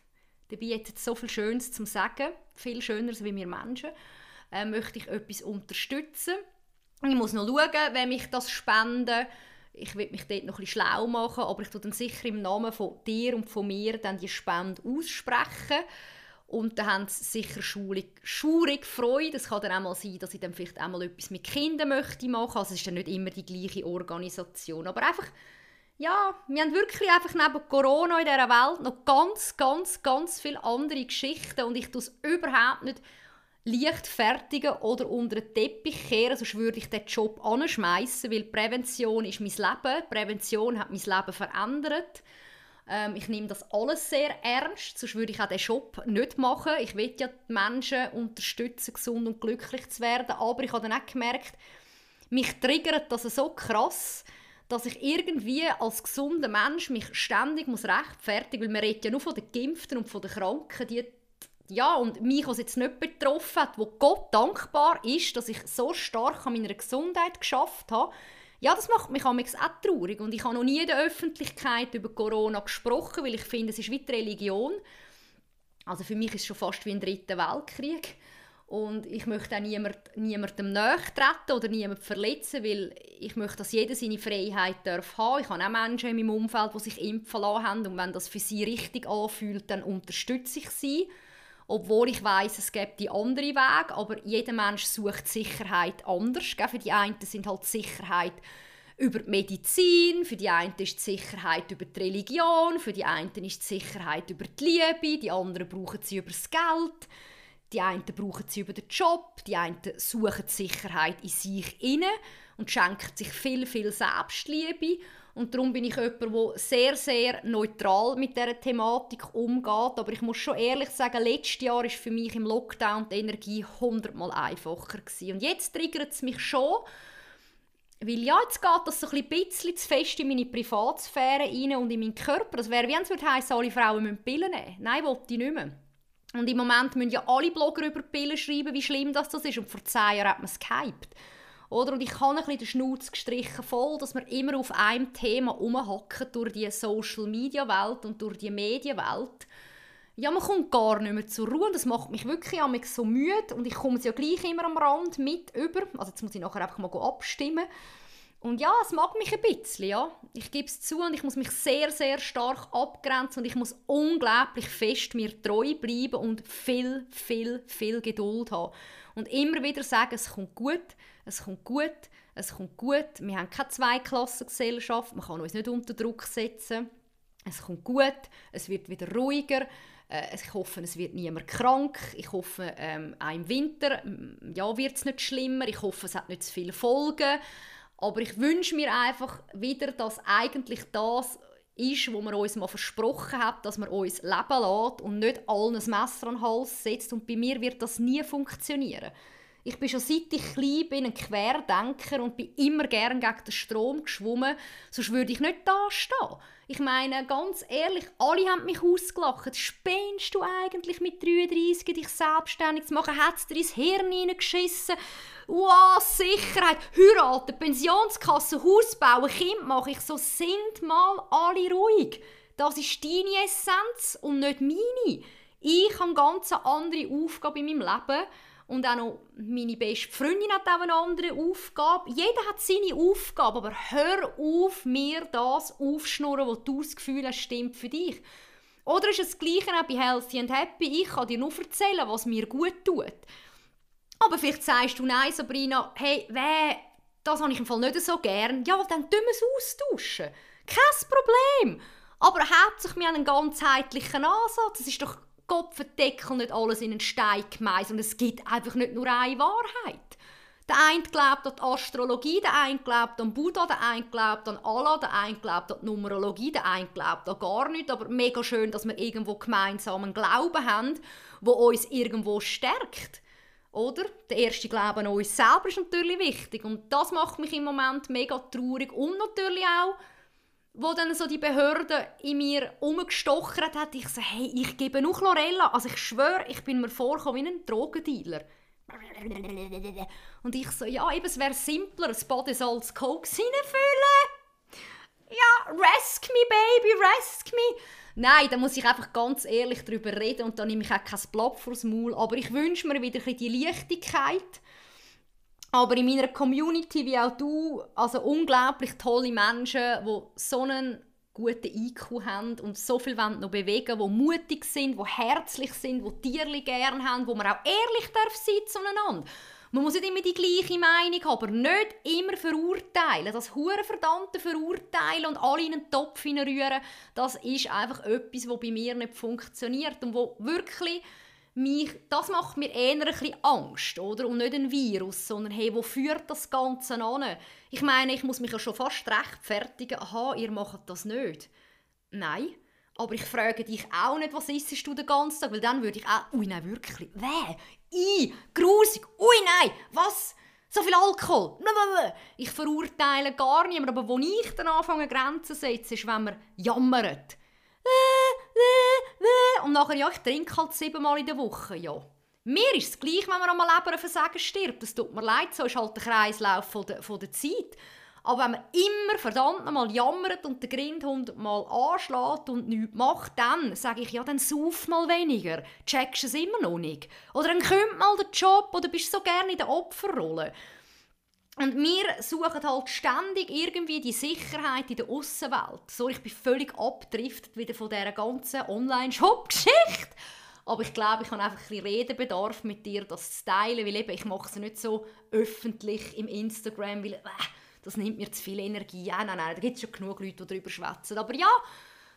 dabei hat es so viel Schönes zu sagen, viel schöner wie wir Menschen, äh, möchte ich etwas unterstützen. Ich muss noch schauen, wenn mich das spenden ich will mich dort noch ein bisschen schlau machen, aber ich tue dann sicher im Namen von dir und von mir dann die Spende aussprechen. Und dann haben sie sicher schurig, schurig Freude. Es kann dann auch mal sein, dass ich dann vielleicht auch mal etwas mit Kindern möchte machen. Also es ist dann nicht immer die gleiche Organisation. Aber einfach, ja, wir haben wirklich einfach neben Corona in dieser Welt noch ganz, ganz, ganz viele andere Geschichten. Und ich tue es überhaupt nicht leichtfertigen oder unter den Teppich kehren, sonst würde ich den Job anschmeißen, weil Prävention ist mein Leben. Prävention hat mein Leben verändert. Ähm, ich nehme das alles sehr ernst, sonst würde ich auch den Job nicht machen. Ich will ja die Menschen unterstützen, gesund und glücklich zu werden, aber ich habe dann auch gemerkt, mich triggert das so krass, dass ich irgendwie als gesunder Mensch mich ständig rechtfertigen muss, weil man redet ja nur von den Geimpften und von den Kranken, die ja, und mich, was jetzt nicht betroffen hat, wo Gott dankbar ist, dass ich so stark an meiner Gesundheit geschafft habe, ja, das macht mich auch traurig. Und ich habe noch nie in der Öffentlichkeit über Corona gesprochen, weil ich finde, es ist wie die Religion. Also für mich ist es schon fast wie ein dritter Weltkrieg. Und ich möchte auch niemand, niemandem nachtreten oder niemanden verletzen, weil ich möchte, dass jeder seine Freiheit darf haben. Ich habe auch Menschen in meinem Umfeld, die sich impfen lassen haben. Und wenn das für sie richtig anfühlt, dann unterstütze ich sie. Obwohl ich weiß, es gibt die andere Weg, aber jeder Mensch sucht Sicherheit anders. Für die einen sind halt Sicherheit über die Medizin, für die einen ist die Sicherheit über die Religion, für die einen ist die Sicherheit über die Liebe, die anderen brauchen sie über das Geld, die einen brauchen sie über den Job, die einen suchen die Sicherheit in sich inne und schenken sich viel, viel Selbstliebe. Und darum bin ich jemand, der sehr, sehr neutral mit dieser Thematik umgeht. Aber ich muss schon ehrlich sagen, letztes Jahr war für mich im Lockdown die Energie hundertmal einfacher. Gewesen. Und jetzt triggert es mich schon, weil ja, jetzt geht das so ein bisschen zu fest in meine Privatsphäre rein und in meinen Körper. Das wäre, wie es würde heissen, alle Frauen müssen Pillen nehmen. Nein, wollte ich nicht mehr. Und im Moment müssen ja alle Blogger über Pillen schreiben, wie schlimm das, ist. Und vor zehn Jahren hat man es gehypt. Oder? Und ich habe ein bisschen den Schnauz gestrichen voll, dass wir immer auf einem Thema rumhacken durch die Social-Media-Welt und durch die Medienwelt. Ja, man kommt gar nicht mehr zur Ruhe. Das macht mich wirklich so müde. Und ich komme es ja gleich immer am Rand mit über. Also jetzt muss ich nachher einfach mal abstimmen. Und ja, es mag mich ein bisschen, ja. Ich gebe es zu und ich muss mich sehr, sehr stark abgrenzen und ich muss unglaublich fest mir treu bleiben und viel, viel, viel Geduld haben. Und immer wieder sagen, es kommt gut, es kommt gut, es kommt gut. Wir haben keine Zweiklassengesellschaft, man kann uns nicht unter Druck setzen. Es kommt gut, es wird wieder ruhiger, äh, ich hoffe, es wird niemand krank. Ich hoffe, ähm, auch im Winter ja, wird es nicht schlimmer. Ich hoffe, es hat nicht zu viele Folgen. Aber ich wünsche mir einfach wieder, dass eigentlich das ist, wo man uns mal versprochen hat, dass man uns leben lässt und nicht allen ein Messer an den Hals setzt. Und bei mir wird das nie funktionieren. Ich bin schon seit ich klein bin ein Querdenker und bin immer gern gegen den Strom geschwommen, sonst würde ich nicht da stehen. Ich meine, ganz ehrlich, alle haben mich ausgelacht. Spinnst du eigentlich mit 33 dich selbstständig zu machen? Hat es dir ins Hirn hineingeschissen? Wow, Sicherheit, heiraten, Pensionskasse, Haus bauen, Kind machen. Ich so, sind mal alle ruhig. Das ist deine Essenz und nicht meine. Ich habe ganz eine andere Aufgabe in meinem Leben und auch noch meine beste Freundin hat auch eine andere Aufgabe. Jeder hat seine Aufgabe, aber hör auf, mir das aufschnurren, was du das Gefühl hast, stimmt für dich. Oder ist es das Gleiche auch bei Healthy and Happy? Ich kann dir nur erzählen, was mir gut tut. Aber vielleicht sagst du, nein, Sabrina, hey, weh, das habe ich im Fall nicht so gern. Ja, dann tun wir es austauschen. Kein Problem. Aber hauptsächlich wir einen ganzheitlichen Ansatz. Das ist doch Kopfendeckel nicht alles in einen Stein gemeißelt. Es gibt einfach nicht nur eine Wahrheit. Der eine glaubt an die Astrologie, der eine glaubt an Buddha, der eine glaubt an Allah, der eine glaubt an die Numerologie, der eine glaubt an gar nichts. Aber mega schön, dass wir irgendwo gemeinsam einen Glauben haben, der uns irgendwo stärkt. Oder? Der erste Glaube an uns selber ist natürlich wichtig. Und das macht mich im Moment mega traurig. Und natürlich auch, wo dann so die Behörde in mir umgestochert hat, ich so, hey, ich gebe nur Chlorella. Also ich schwöre, ich bin mir vorgekommen wie ein Drogendealer. Und ich so, ja, eben, es wäre simpler, ein Badesalz Koks reinfüllen. Ja, rescue me, baby, rescue me. Nein, da muss ich einfach ganz ehrlich darüber reden und dann nehme ich auch kein Blatt vors Maul. Aber ich wünsche mir wieder ein die Leichtigkeit aber in meiner Community, wie auch du, also unglaublich tolle Menschen, die so einen guten IQ haben und so viel wollen noch bewegen, die mutig sind, die herzlich sind, die Tiere gerne haben, wo man auch ehrlich darf sein zueinander. Man muss nicht immer die gleiche Meinung haben, aber nicht immer verurteilen. Das hure verdammte Verurteilen und alle in einen Topf hineinrühren, das ist einfach etwas, was bei mir nicht funktioniert und wo wirklich mich, das macht mir eher ein bisschen Angst, oder? Und nicht ein Virus, sondern hey, wo führt das Ganze an? Ich meine, ich muss mich ja schon fast rechtfertigen, aha, ihr macht das nicht. Nein, aber ich frage dich auch nicht, was isst du den ganzen Tag, weil dann würde ich auch, ui nein, wirklich, weh, i, grusig, ui nein, was? So viel Alkohol. Ich verurteile gar niemand, aber wo ich dann anfange Grenzen zu setzen, ist, wenn man jammert. Und nachher, ja, ich trinke halt siebenmal in der Woche, ja. Mir ist es gleich, wenn man einmal Leberversagen stirbt. Das tut mir leid, so ist halt der Kreislauf von der, von der Zeit. Aber wenn man immer verdammt nochmal jammert und den Grindhund mal anschlägt und nichts macht, dann sage ich, ja, dann sauf mal weniger. Checkst du es immer noch nicht? Oder dann kommt mal der Job oder bist so gerne in der Opferrolle. Und wir suchen halt ständig irgendwie die Sicherheit in der Außenwelt. So, ich bin völlig abgedriftet wieder von dieser ganzen Online-Shop-Geschichte. Aber ich glaube, ich habe einfach ein bisschen Redebedarf mit dir, das zu teilen, weil eben, ich mache es nicht so öffentlich im Instagram, weil äh, das nimmt mir zu viel Energie. Ja, nein, nein, da gibt es schon genug Leute, die darüber schwätzen. Aber ja,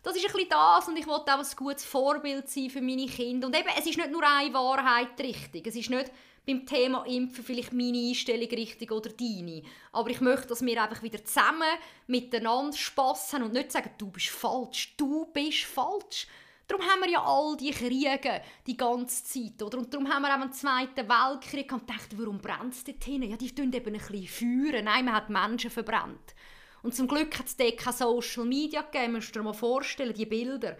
das ist ein bisschen das und ich wollte auch ein gutes Vorbild sein für meine Kinder. Und eben, es ist nicht nur eine Wahrheit richtig. Es ist nicht beim Thema Impfen vielleicht meine Einstellung richtig oder deine. Aber ich möchte, dass wir einfach wieder zusammen miteinander Spass haben und nicht sagen, du bist falsch, du bist falsch. Darum haben wir ja all die Kriege die ganze Zeit. Oder? Und darum haben wir auch im Zweiten Weltkrieg und gedacht, warum brennt es dort hin? Ja, die tun eben ein bisschen führen. Nein, man hat Menschen verbrannt. Und zum Glück hat es dort keine Social Media gegeben. Musst du dir mal vorstellen, die Bilder.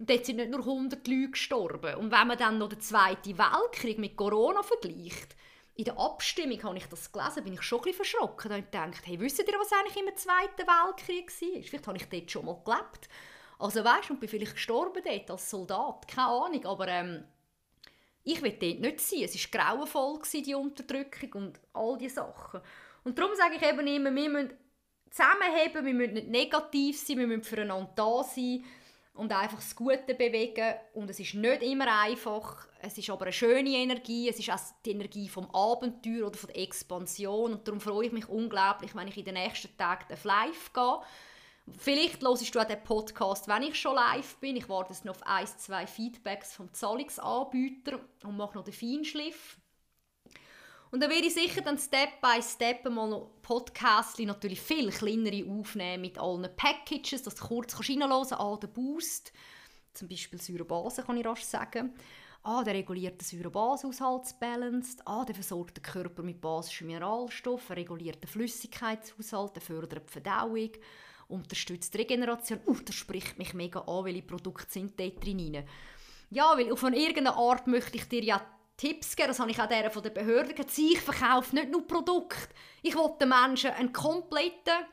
Und dort sind nicht nur 100 Leute gestorben. Und wenn man dann noch den Zweiten Weltkrieg mit Corona vergleicht, in der Abstimmung habe ich das gelesen, bin ich schon ein bisschen verschrocken. Und gedacht, hey, wisst ihr, was eigentlich im Zweiten Weltkrieg war? Vielleicht habe ich dort schon mal gelebt. Also weißt du, und bin vielleicht gestorben dort als Soldat, keine Ahnung, aber ähm, ich will dort nicht sein. Es war grauenvoll, die Unterdrückung und all diese Sachen. Und darum sage ich eben immer, wir müssen zusammenheben, wir müssen nicht negativ sein, wir müssen füreinander da sein und einfach das Gute bewegen. Und es ist nicht immer einfach, es ist aber eine schöne Energie, es ist auch die Energie vom Abenteuer oder von der Expansion und darum freue ich mich unglaublich, wenn ich in den nächsten Tagen auf live gehe. Vielleicht hörst du auch den Podcast, wenn ich schon live bin. Ich warte jetzt noch auf ein, zwei Feedbacks vom Zahlungsanbieter und mache noch den Feinschliff. Und dann werde ich sicher dann Step by Step mal noch Podcasts natürlich viel kleinere aufnehmen mit allen Packages, dass du kurz reinhören kannst. Ah, der Boost, zum Beispiel Säurebase kann ich rasch sagen. Ah, der reguliert den Säurebasenhaushaltsbalance. Ah, der versorgt den Körper mit basischen Mineralstoffen, reguliert den Flüssigkeitshaushalt, der fördert die Verdauung, unterstützt die Regeneration. Uh, das spricht mich mega an, welche Produkte sind dort drin. Ja, weil auf irgendeine Art möchte ich dir ja Tipps geben, das habe ich auch der von der Behörde gesagt, ich verkaufe nicht nur Produkte. Ich will den Menschen einen kompletten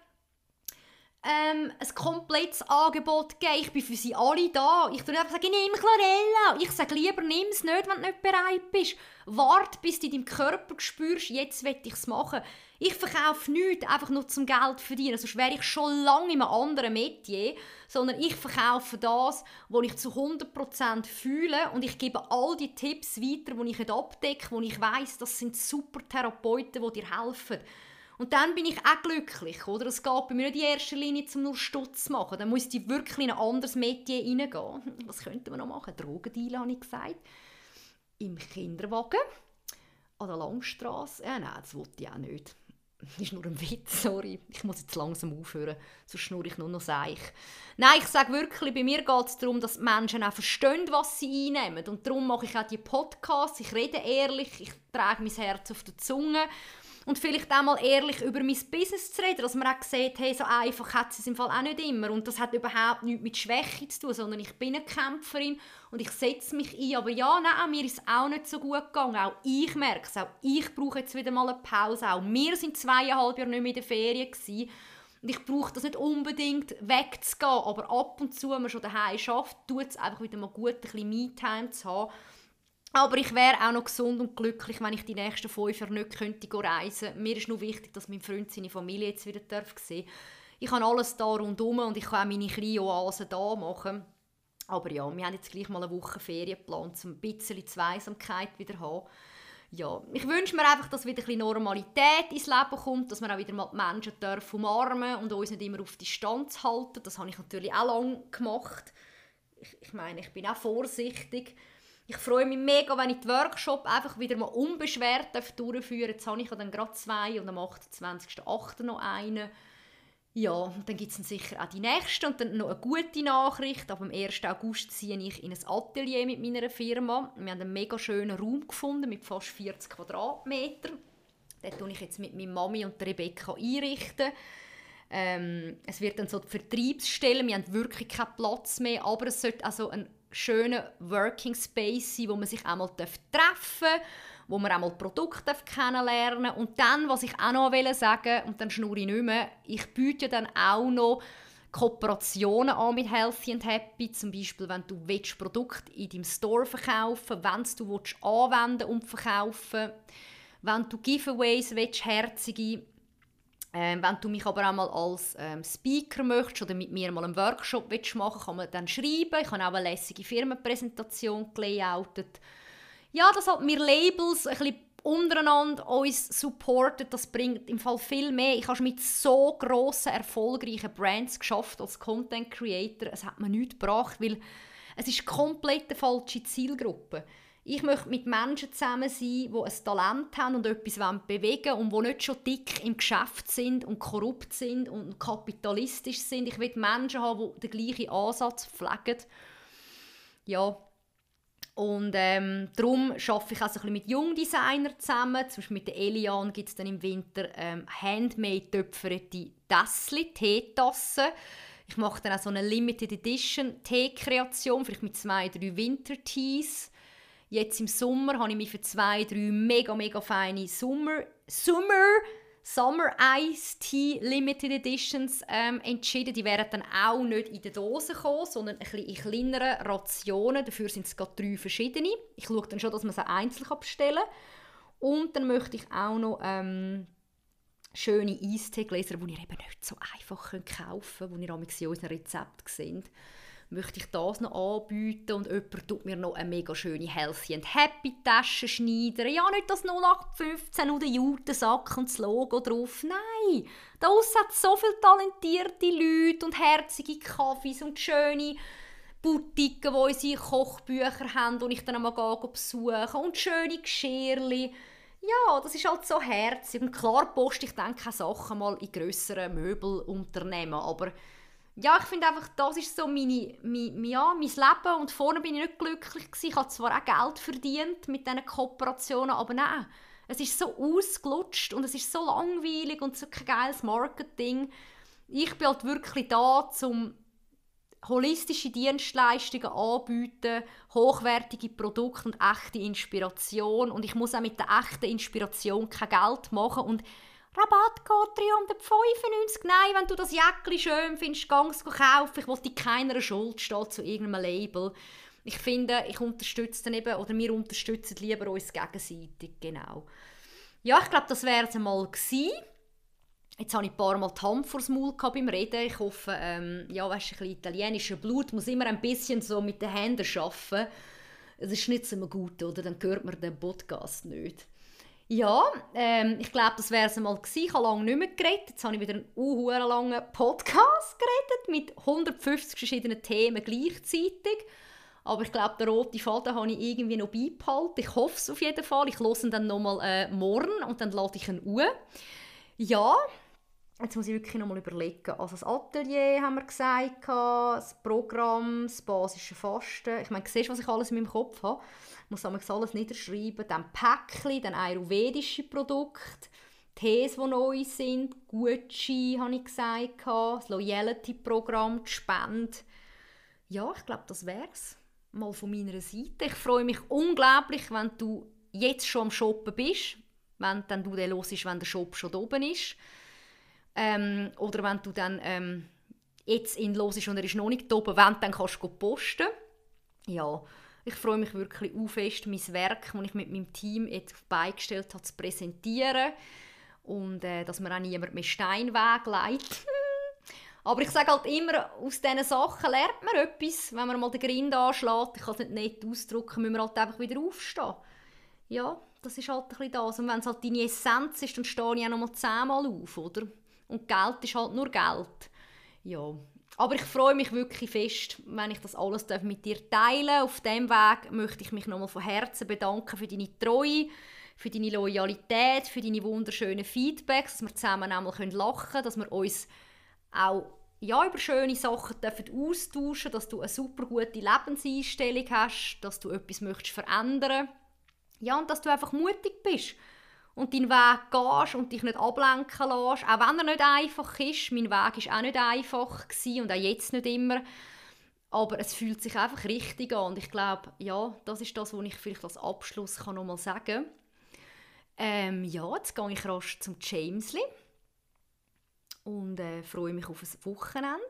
ähm, ein komplettes Angebot geben. Ich bin für sie alle da. Ich nicht einfach, nimm Chlorella. Ich sage lieber, nimm es nicht, wenn du nicht bereit bist. Wart, bis du in deinem Körper spürst, jetzt will ich es machen. Ich verkaufe nichts einfach nur zum Geld verdienen, sonst wäre ich schon lange in einem anderen Metier, sondern ich verkaufe das, was ich zu 100% fühle und ich gebe all die Tipps weiter, die ich abdecke, wo ich weiß, das sind super Therapeuten, die dir helfen. Und dann bin ich auch glücklich, oder? Es geht bei mir nicht in erster Linie, um nur Stutz zu machen. Dann muss ich wirklich in ein anderes Metier reingehen. Was könnten wir noch machen? Drogendeal, habe ich gesagt. Im Kinderwagen. An der Langstrasse. Ja, nein, das wollte ich auch nicht. Das ist nur ein Witz, sorry. Ich muss jetzt langsam aufhören, sonst schnurre ich nur noch Seich. Nein, ich sage wirklich, bei mir geht es darum, dass die Menschen auch verstehen, was sie einnehmen. Und darum mache ich auch die Podcasts. Ich rede ehrlich, ich trage mein Herz auf der Zunge und vielleicht auch mal ehrlich über mein Business zu reden, dass man auch sieht, hey, so einfach hat es im Fall auch nicht immer. Und das hat überhaupt nichts mit Schwäche zu tun, sondern ich bin eine Kämpferin und ich setze mich ein, aber ja, nein, mir ist es auch nicht so gut gegangen, auch ich merke es, auch ich brauche jetzt wieder mal eine Pause, auch wir sind zweieinhalb Jahre nicht mehr in der Ferien gewesen. Und ich brauche das nicht unbedingt wegzugehen, aber ab und zu, wenn man schon daheim schafft, tut es einfach wieder mal gut, ein bisschen Me-Time zu haben aber ich wäre auch noch gesund und glücklich, wenn ich die nächsten fünf Jahre nicht könnte reisen könnte. Mir ist nur wichtig, dass mein Freund seine Familie jetzt wieder darf sehen Ich habe alles da rundherum und ich kann auch meine kleine Oase da machen. Aber ja, wir haben jetzt gleich mal eine Woche Ferien geplant, um ein bisschen Zweisamkeit wieder zu haben. Ja, ich wünsche mir einfach, dass wieder ein bisschen Normalität ins Leben kommt, dass wir auch wieder mal die Menschen dürfen umarmen und uns nicht immer auf Distanz halten. Das habe ich natürlich auch lange gemacht. Ich, ich meine, ich bin auch vorsichtig ich freue mich mega, wenn ich die Workshop einfach wieder mal unbeschwert durchführen darf. Jetzt habe ich dann gerade zwei und am 28.08. noch einen. Ja, dann gibt es sicher auch die nächste und dann noch eine gute Nachricht. Ab dem 1. August ziehe ich in ein Atelier mit meiner Firma. Wir haben einen mega schönen Raum gefunden mit fast 40 Quadratmetern. Den tue ich jetzt mit meiner Mami und Rebecca einrichten. Ähm, es wird dann so die Vertriebsstelle, wir haben wirklich keinen Platz mehr, aber es sollte also ein schönen Working Space sein, wo man sich einmal treffen darf, wo man einmal Produkte kennenlernen darf. Und dann, was ich auch noch sagen und dann schnurre ich nicht mehr, ich biete dann auch noch Kooperationen an mit Healthy and Happy, zum Beispiel, wenn du willst, Produkte in deinem Store verkaufen willst, wenn du willst, anwenden und verkaufen wenn du Giveaways willst, herzige Ähm, wenn du mich aber auch mal als ähm, Speaker möchtest oder mit mir mal einen Workshop willst machen kann man dann schreiben. Ich habe auch eine lässige Firmenpräsentation gelayoutet. Ja, dass halt wir Labels ein bisschen untereinander uns supporten, das bringt im Fall viel mehr. Ich habe mit so grossen, erfolgreichen Brands geschafft als Content Creator. Es hat mir nichts gebracht, weil es ist komplett eine falsche Zielgruppe. Ich möchte mit Menschen zusammen sein, die ein Talent haben und etwas bewegen wollen und die nicht schon dick im Geschäft sind und korrupt sind und kapitalistisch sind. Ich will Menschen haben, die den gleichen Ansatz pflegen. Ja, und ähm, darum arbeite ich auch so mit Jungdesignern zusammen. Zum Beispiel mit der Elian gibt es dann im Winter ähm, handmade töpferte Tässli, Teetassen. Ich mache dann auch so eine Limited Edition Teekreation, vielleicht mit zwei, drei Wintertees. Jetzt im Sommer habe ich mich für zwei, drei mega, mega feine Sommer, Sommer Summer Ice Tea Limited Editions ähm, entschieden. Die werden dann auch nicht in der Dose kommen, sondern ein bisschen in kleineren Rationen. Dafür sind es gerade drei verschiedene. Ich schaue dann schon, dass man sie einzeln bestellen kann. Und dann möchte ich auch noch ähm, schöne Eisteegläser, die ihr eben nicht so einfach kaufen könnt, die ihr in unseren Rezepten seht möchte ich das noch anbieten und jemand tut mir noch eine mega schöne Healthy and Happy Tasche schneiden. Ja, nicht das 0815 oder Jutensack und das Logo drauf. Nein, da hat so viele talentierte Leute und herzige Kaffees und schöne Boutiquen, die unsere Kochbücher haben und ich dann einmal besuchen und schöne Geschirrchen. Ja, das ist halt so herzig. Und klar poste ich dann keine Sachen mal in grösseren Möbelunternehmen, aber ja, ich finde einfach, das ist so meine, mein, ja, mein Leben und vorne bin ich nicht glücklich gewesen. Ich habe zwar auch Geld verdient mit diesen Kooperationen, aber nein, es ist so ausgelutscht und es ist so langweilig und so kein geiles Marketing. Ich bin halt wirklich da, um holistische Dienstleistungen anbieten, hochwertige Produkte und echte Inspiration und ich muss auch mit der echten Inspiration kein Geld machen und Rabattcode 395. Nein, wenn du das Jäckchen schön findest, ganz kaufen. Ich dir keiner Schuld stehen zu irgendeinem Label. Ich finde, ich unterstütze dann eben, oder wir unterstützen lieber uns gegenseitig, genau. Ja, ich glaube, das wäre es einmal gewesen. Jetzt habe ich ein paar Mal die Hand vor Maul beim Reden. Ich hoffe, ähm, ja, weißt, ein bisschen italienischer Blut muss immer ein bisschen so mit den Händen arbeiten. Es ist nicht so gut, oder? Dann hört man den Podcast nicht. Ja, ähm, ich glaube, das wäre es einmal gewesen. Ich habe lange nicht mehr geredet. Jetzt habe ich wieder einen uh, langen Podcast geredet mit 150 verschiedenen Themen gleichzeitig. Aber ich glaube, den roten Faden habe ich irgendwie noch beibehalten. Ich hoffe es auf jeden Fall. Ich höre ihn dann nochmal äh, morgen und dann lade ich ihn uhr. Ja, jetzt muss ich wirklich nochmal überlegen. Also das Atelier haben wir gesagt, das Programm, das basische Fasten. Ich meine, du siehst, was ich alles in meinem Kopf habe muss alles niederschreiben. Dann Päckchen, dann ayurvedische Produkte, Tees, die neu sind, Gucci, habe ich gesagt, das Loyalty-Programm, die Spende. Ja, ich glaube, das wäre es mal von meiner Seite. Ich freue mich unglaublich, wenn du jetzt schon am Shoppen bist, wenn dann du den hörst, wenn der Shop schon oben ist. Ähm, oder wenn du dann ähm, jetzt ihn hörst und er ist noch nicht oben, wenn, dann kannst du posten. Ja, ich freue mich wirklich auch fest, mein Werk, das ich mit meinem Team jetzt beigestellt habe, zu präsentieren. Und äh, dass man auch niemand mehr Steinweg leitet. Aber ich sage halt immer, aus diesen Sachen lernt man etwas. Wenn man mal den Grind anschlägt, ich kann es nicht nett ausdrücken, müssen wir halt einfach wieder aufstehen. Ja, das ist halt ein bisschen das. Und wenn es halt deine Essenz ist, dann stehe ich auch noch mal zehnmal auf, oder? Und Geld ist halt nur Geld. Ja, aber ich freue mich wirklich fest, wenn ich das alles mit dir teilen. Auf diesem Weg möchte ich mich nochmal von Herzen bedanken für deine Treue, für deine Loyalität, für deine wunderschönen Feedbacks, dass wir zusammen einmal lachen können, dass wir uns auch ja, über schöne Sachen dürfen austauschen dass du eine super gute Lebenseinstellung hast, dass du etwas möchtest verändern. Ja, und dass du einfach mutig bist und deinen Weg gehst und dich nicht ablenken lässt, auch wenn er nicht einfach ist. Mein Weg war auch nicht einfach und auch jetzt nicht immer. Aber es fühlt sich einfach richtig an und ich glaube, ja, das ist das, was ich vielleicht als Abschluss kann noch mal sagen kann. Ähm, ja, jetzt gehe ich rasch zum Jamesli und äh, freue mich auf ein Wochenende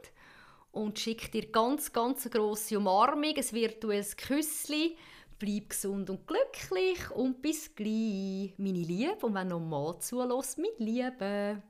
und schicke dir ganz, ganz eine grosse Umarmung, ein virtuelles Küssli Bleib gesund und glücklich und bis gleich, meine Liebe. Und wenn noch mal zulässt, mit Liebe.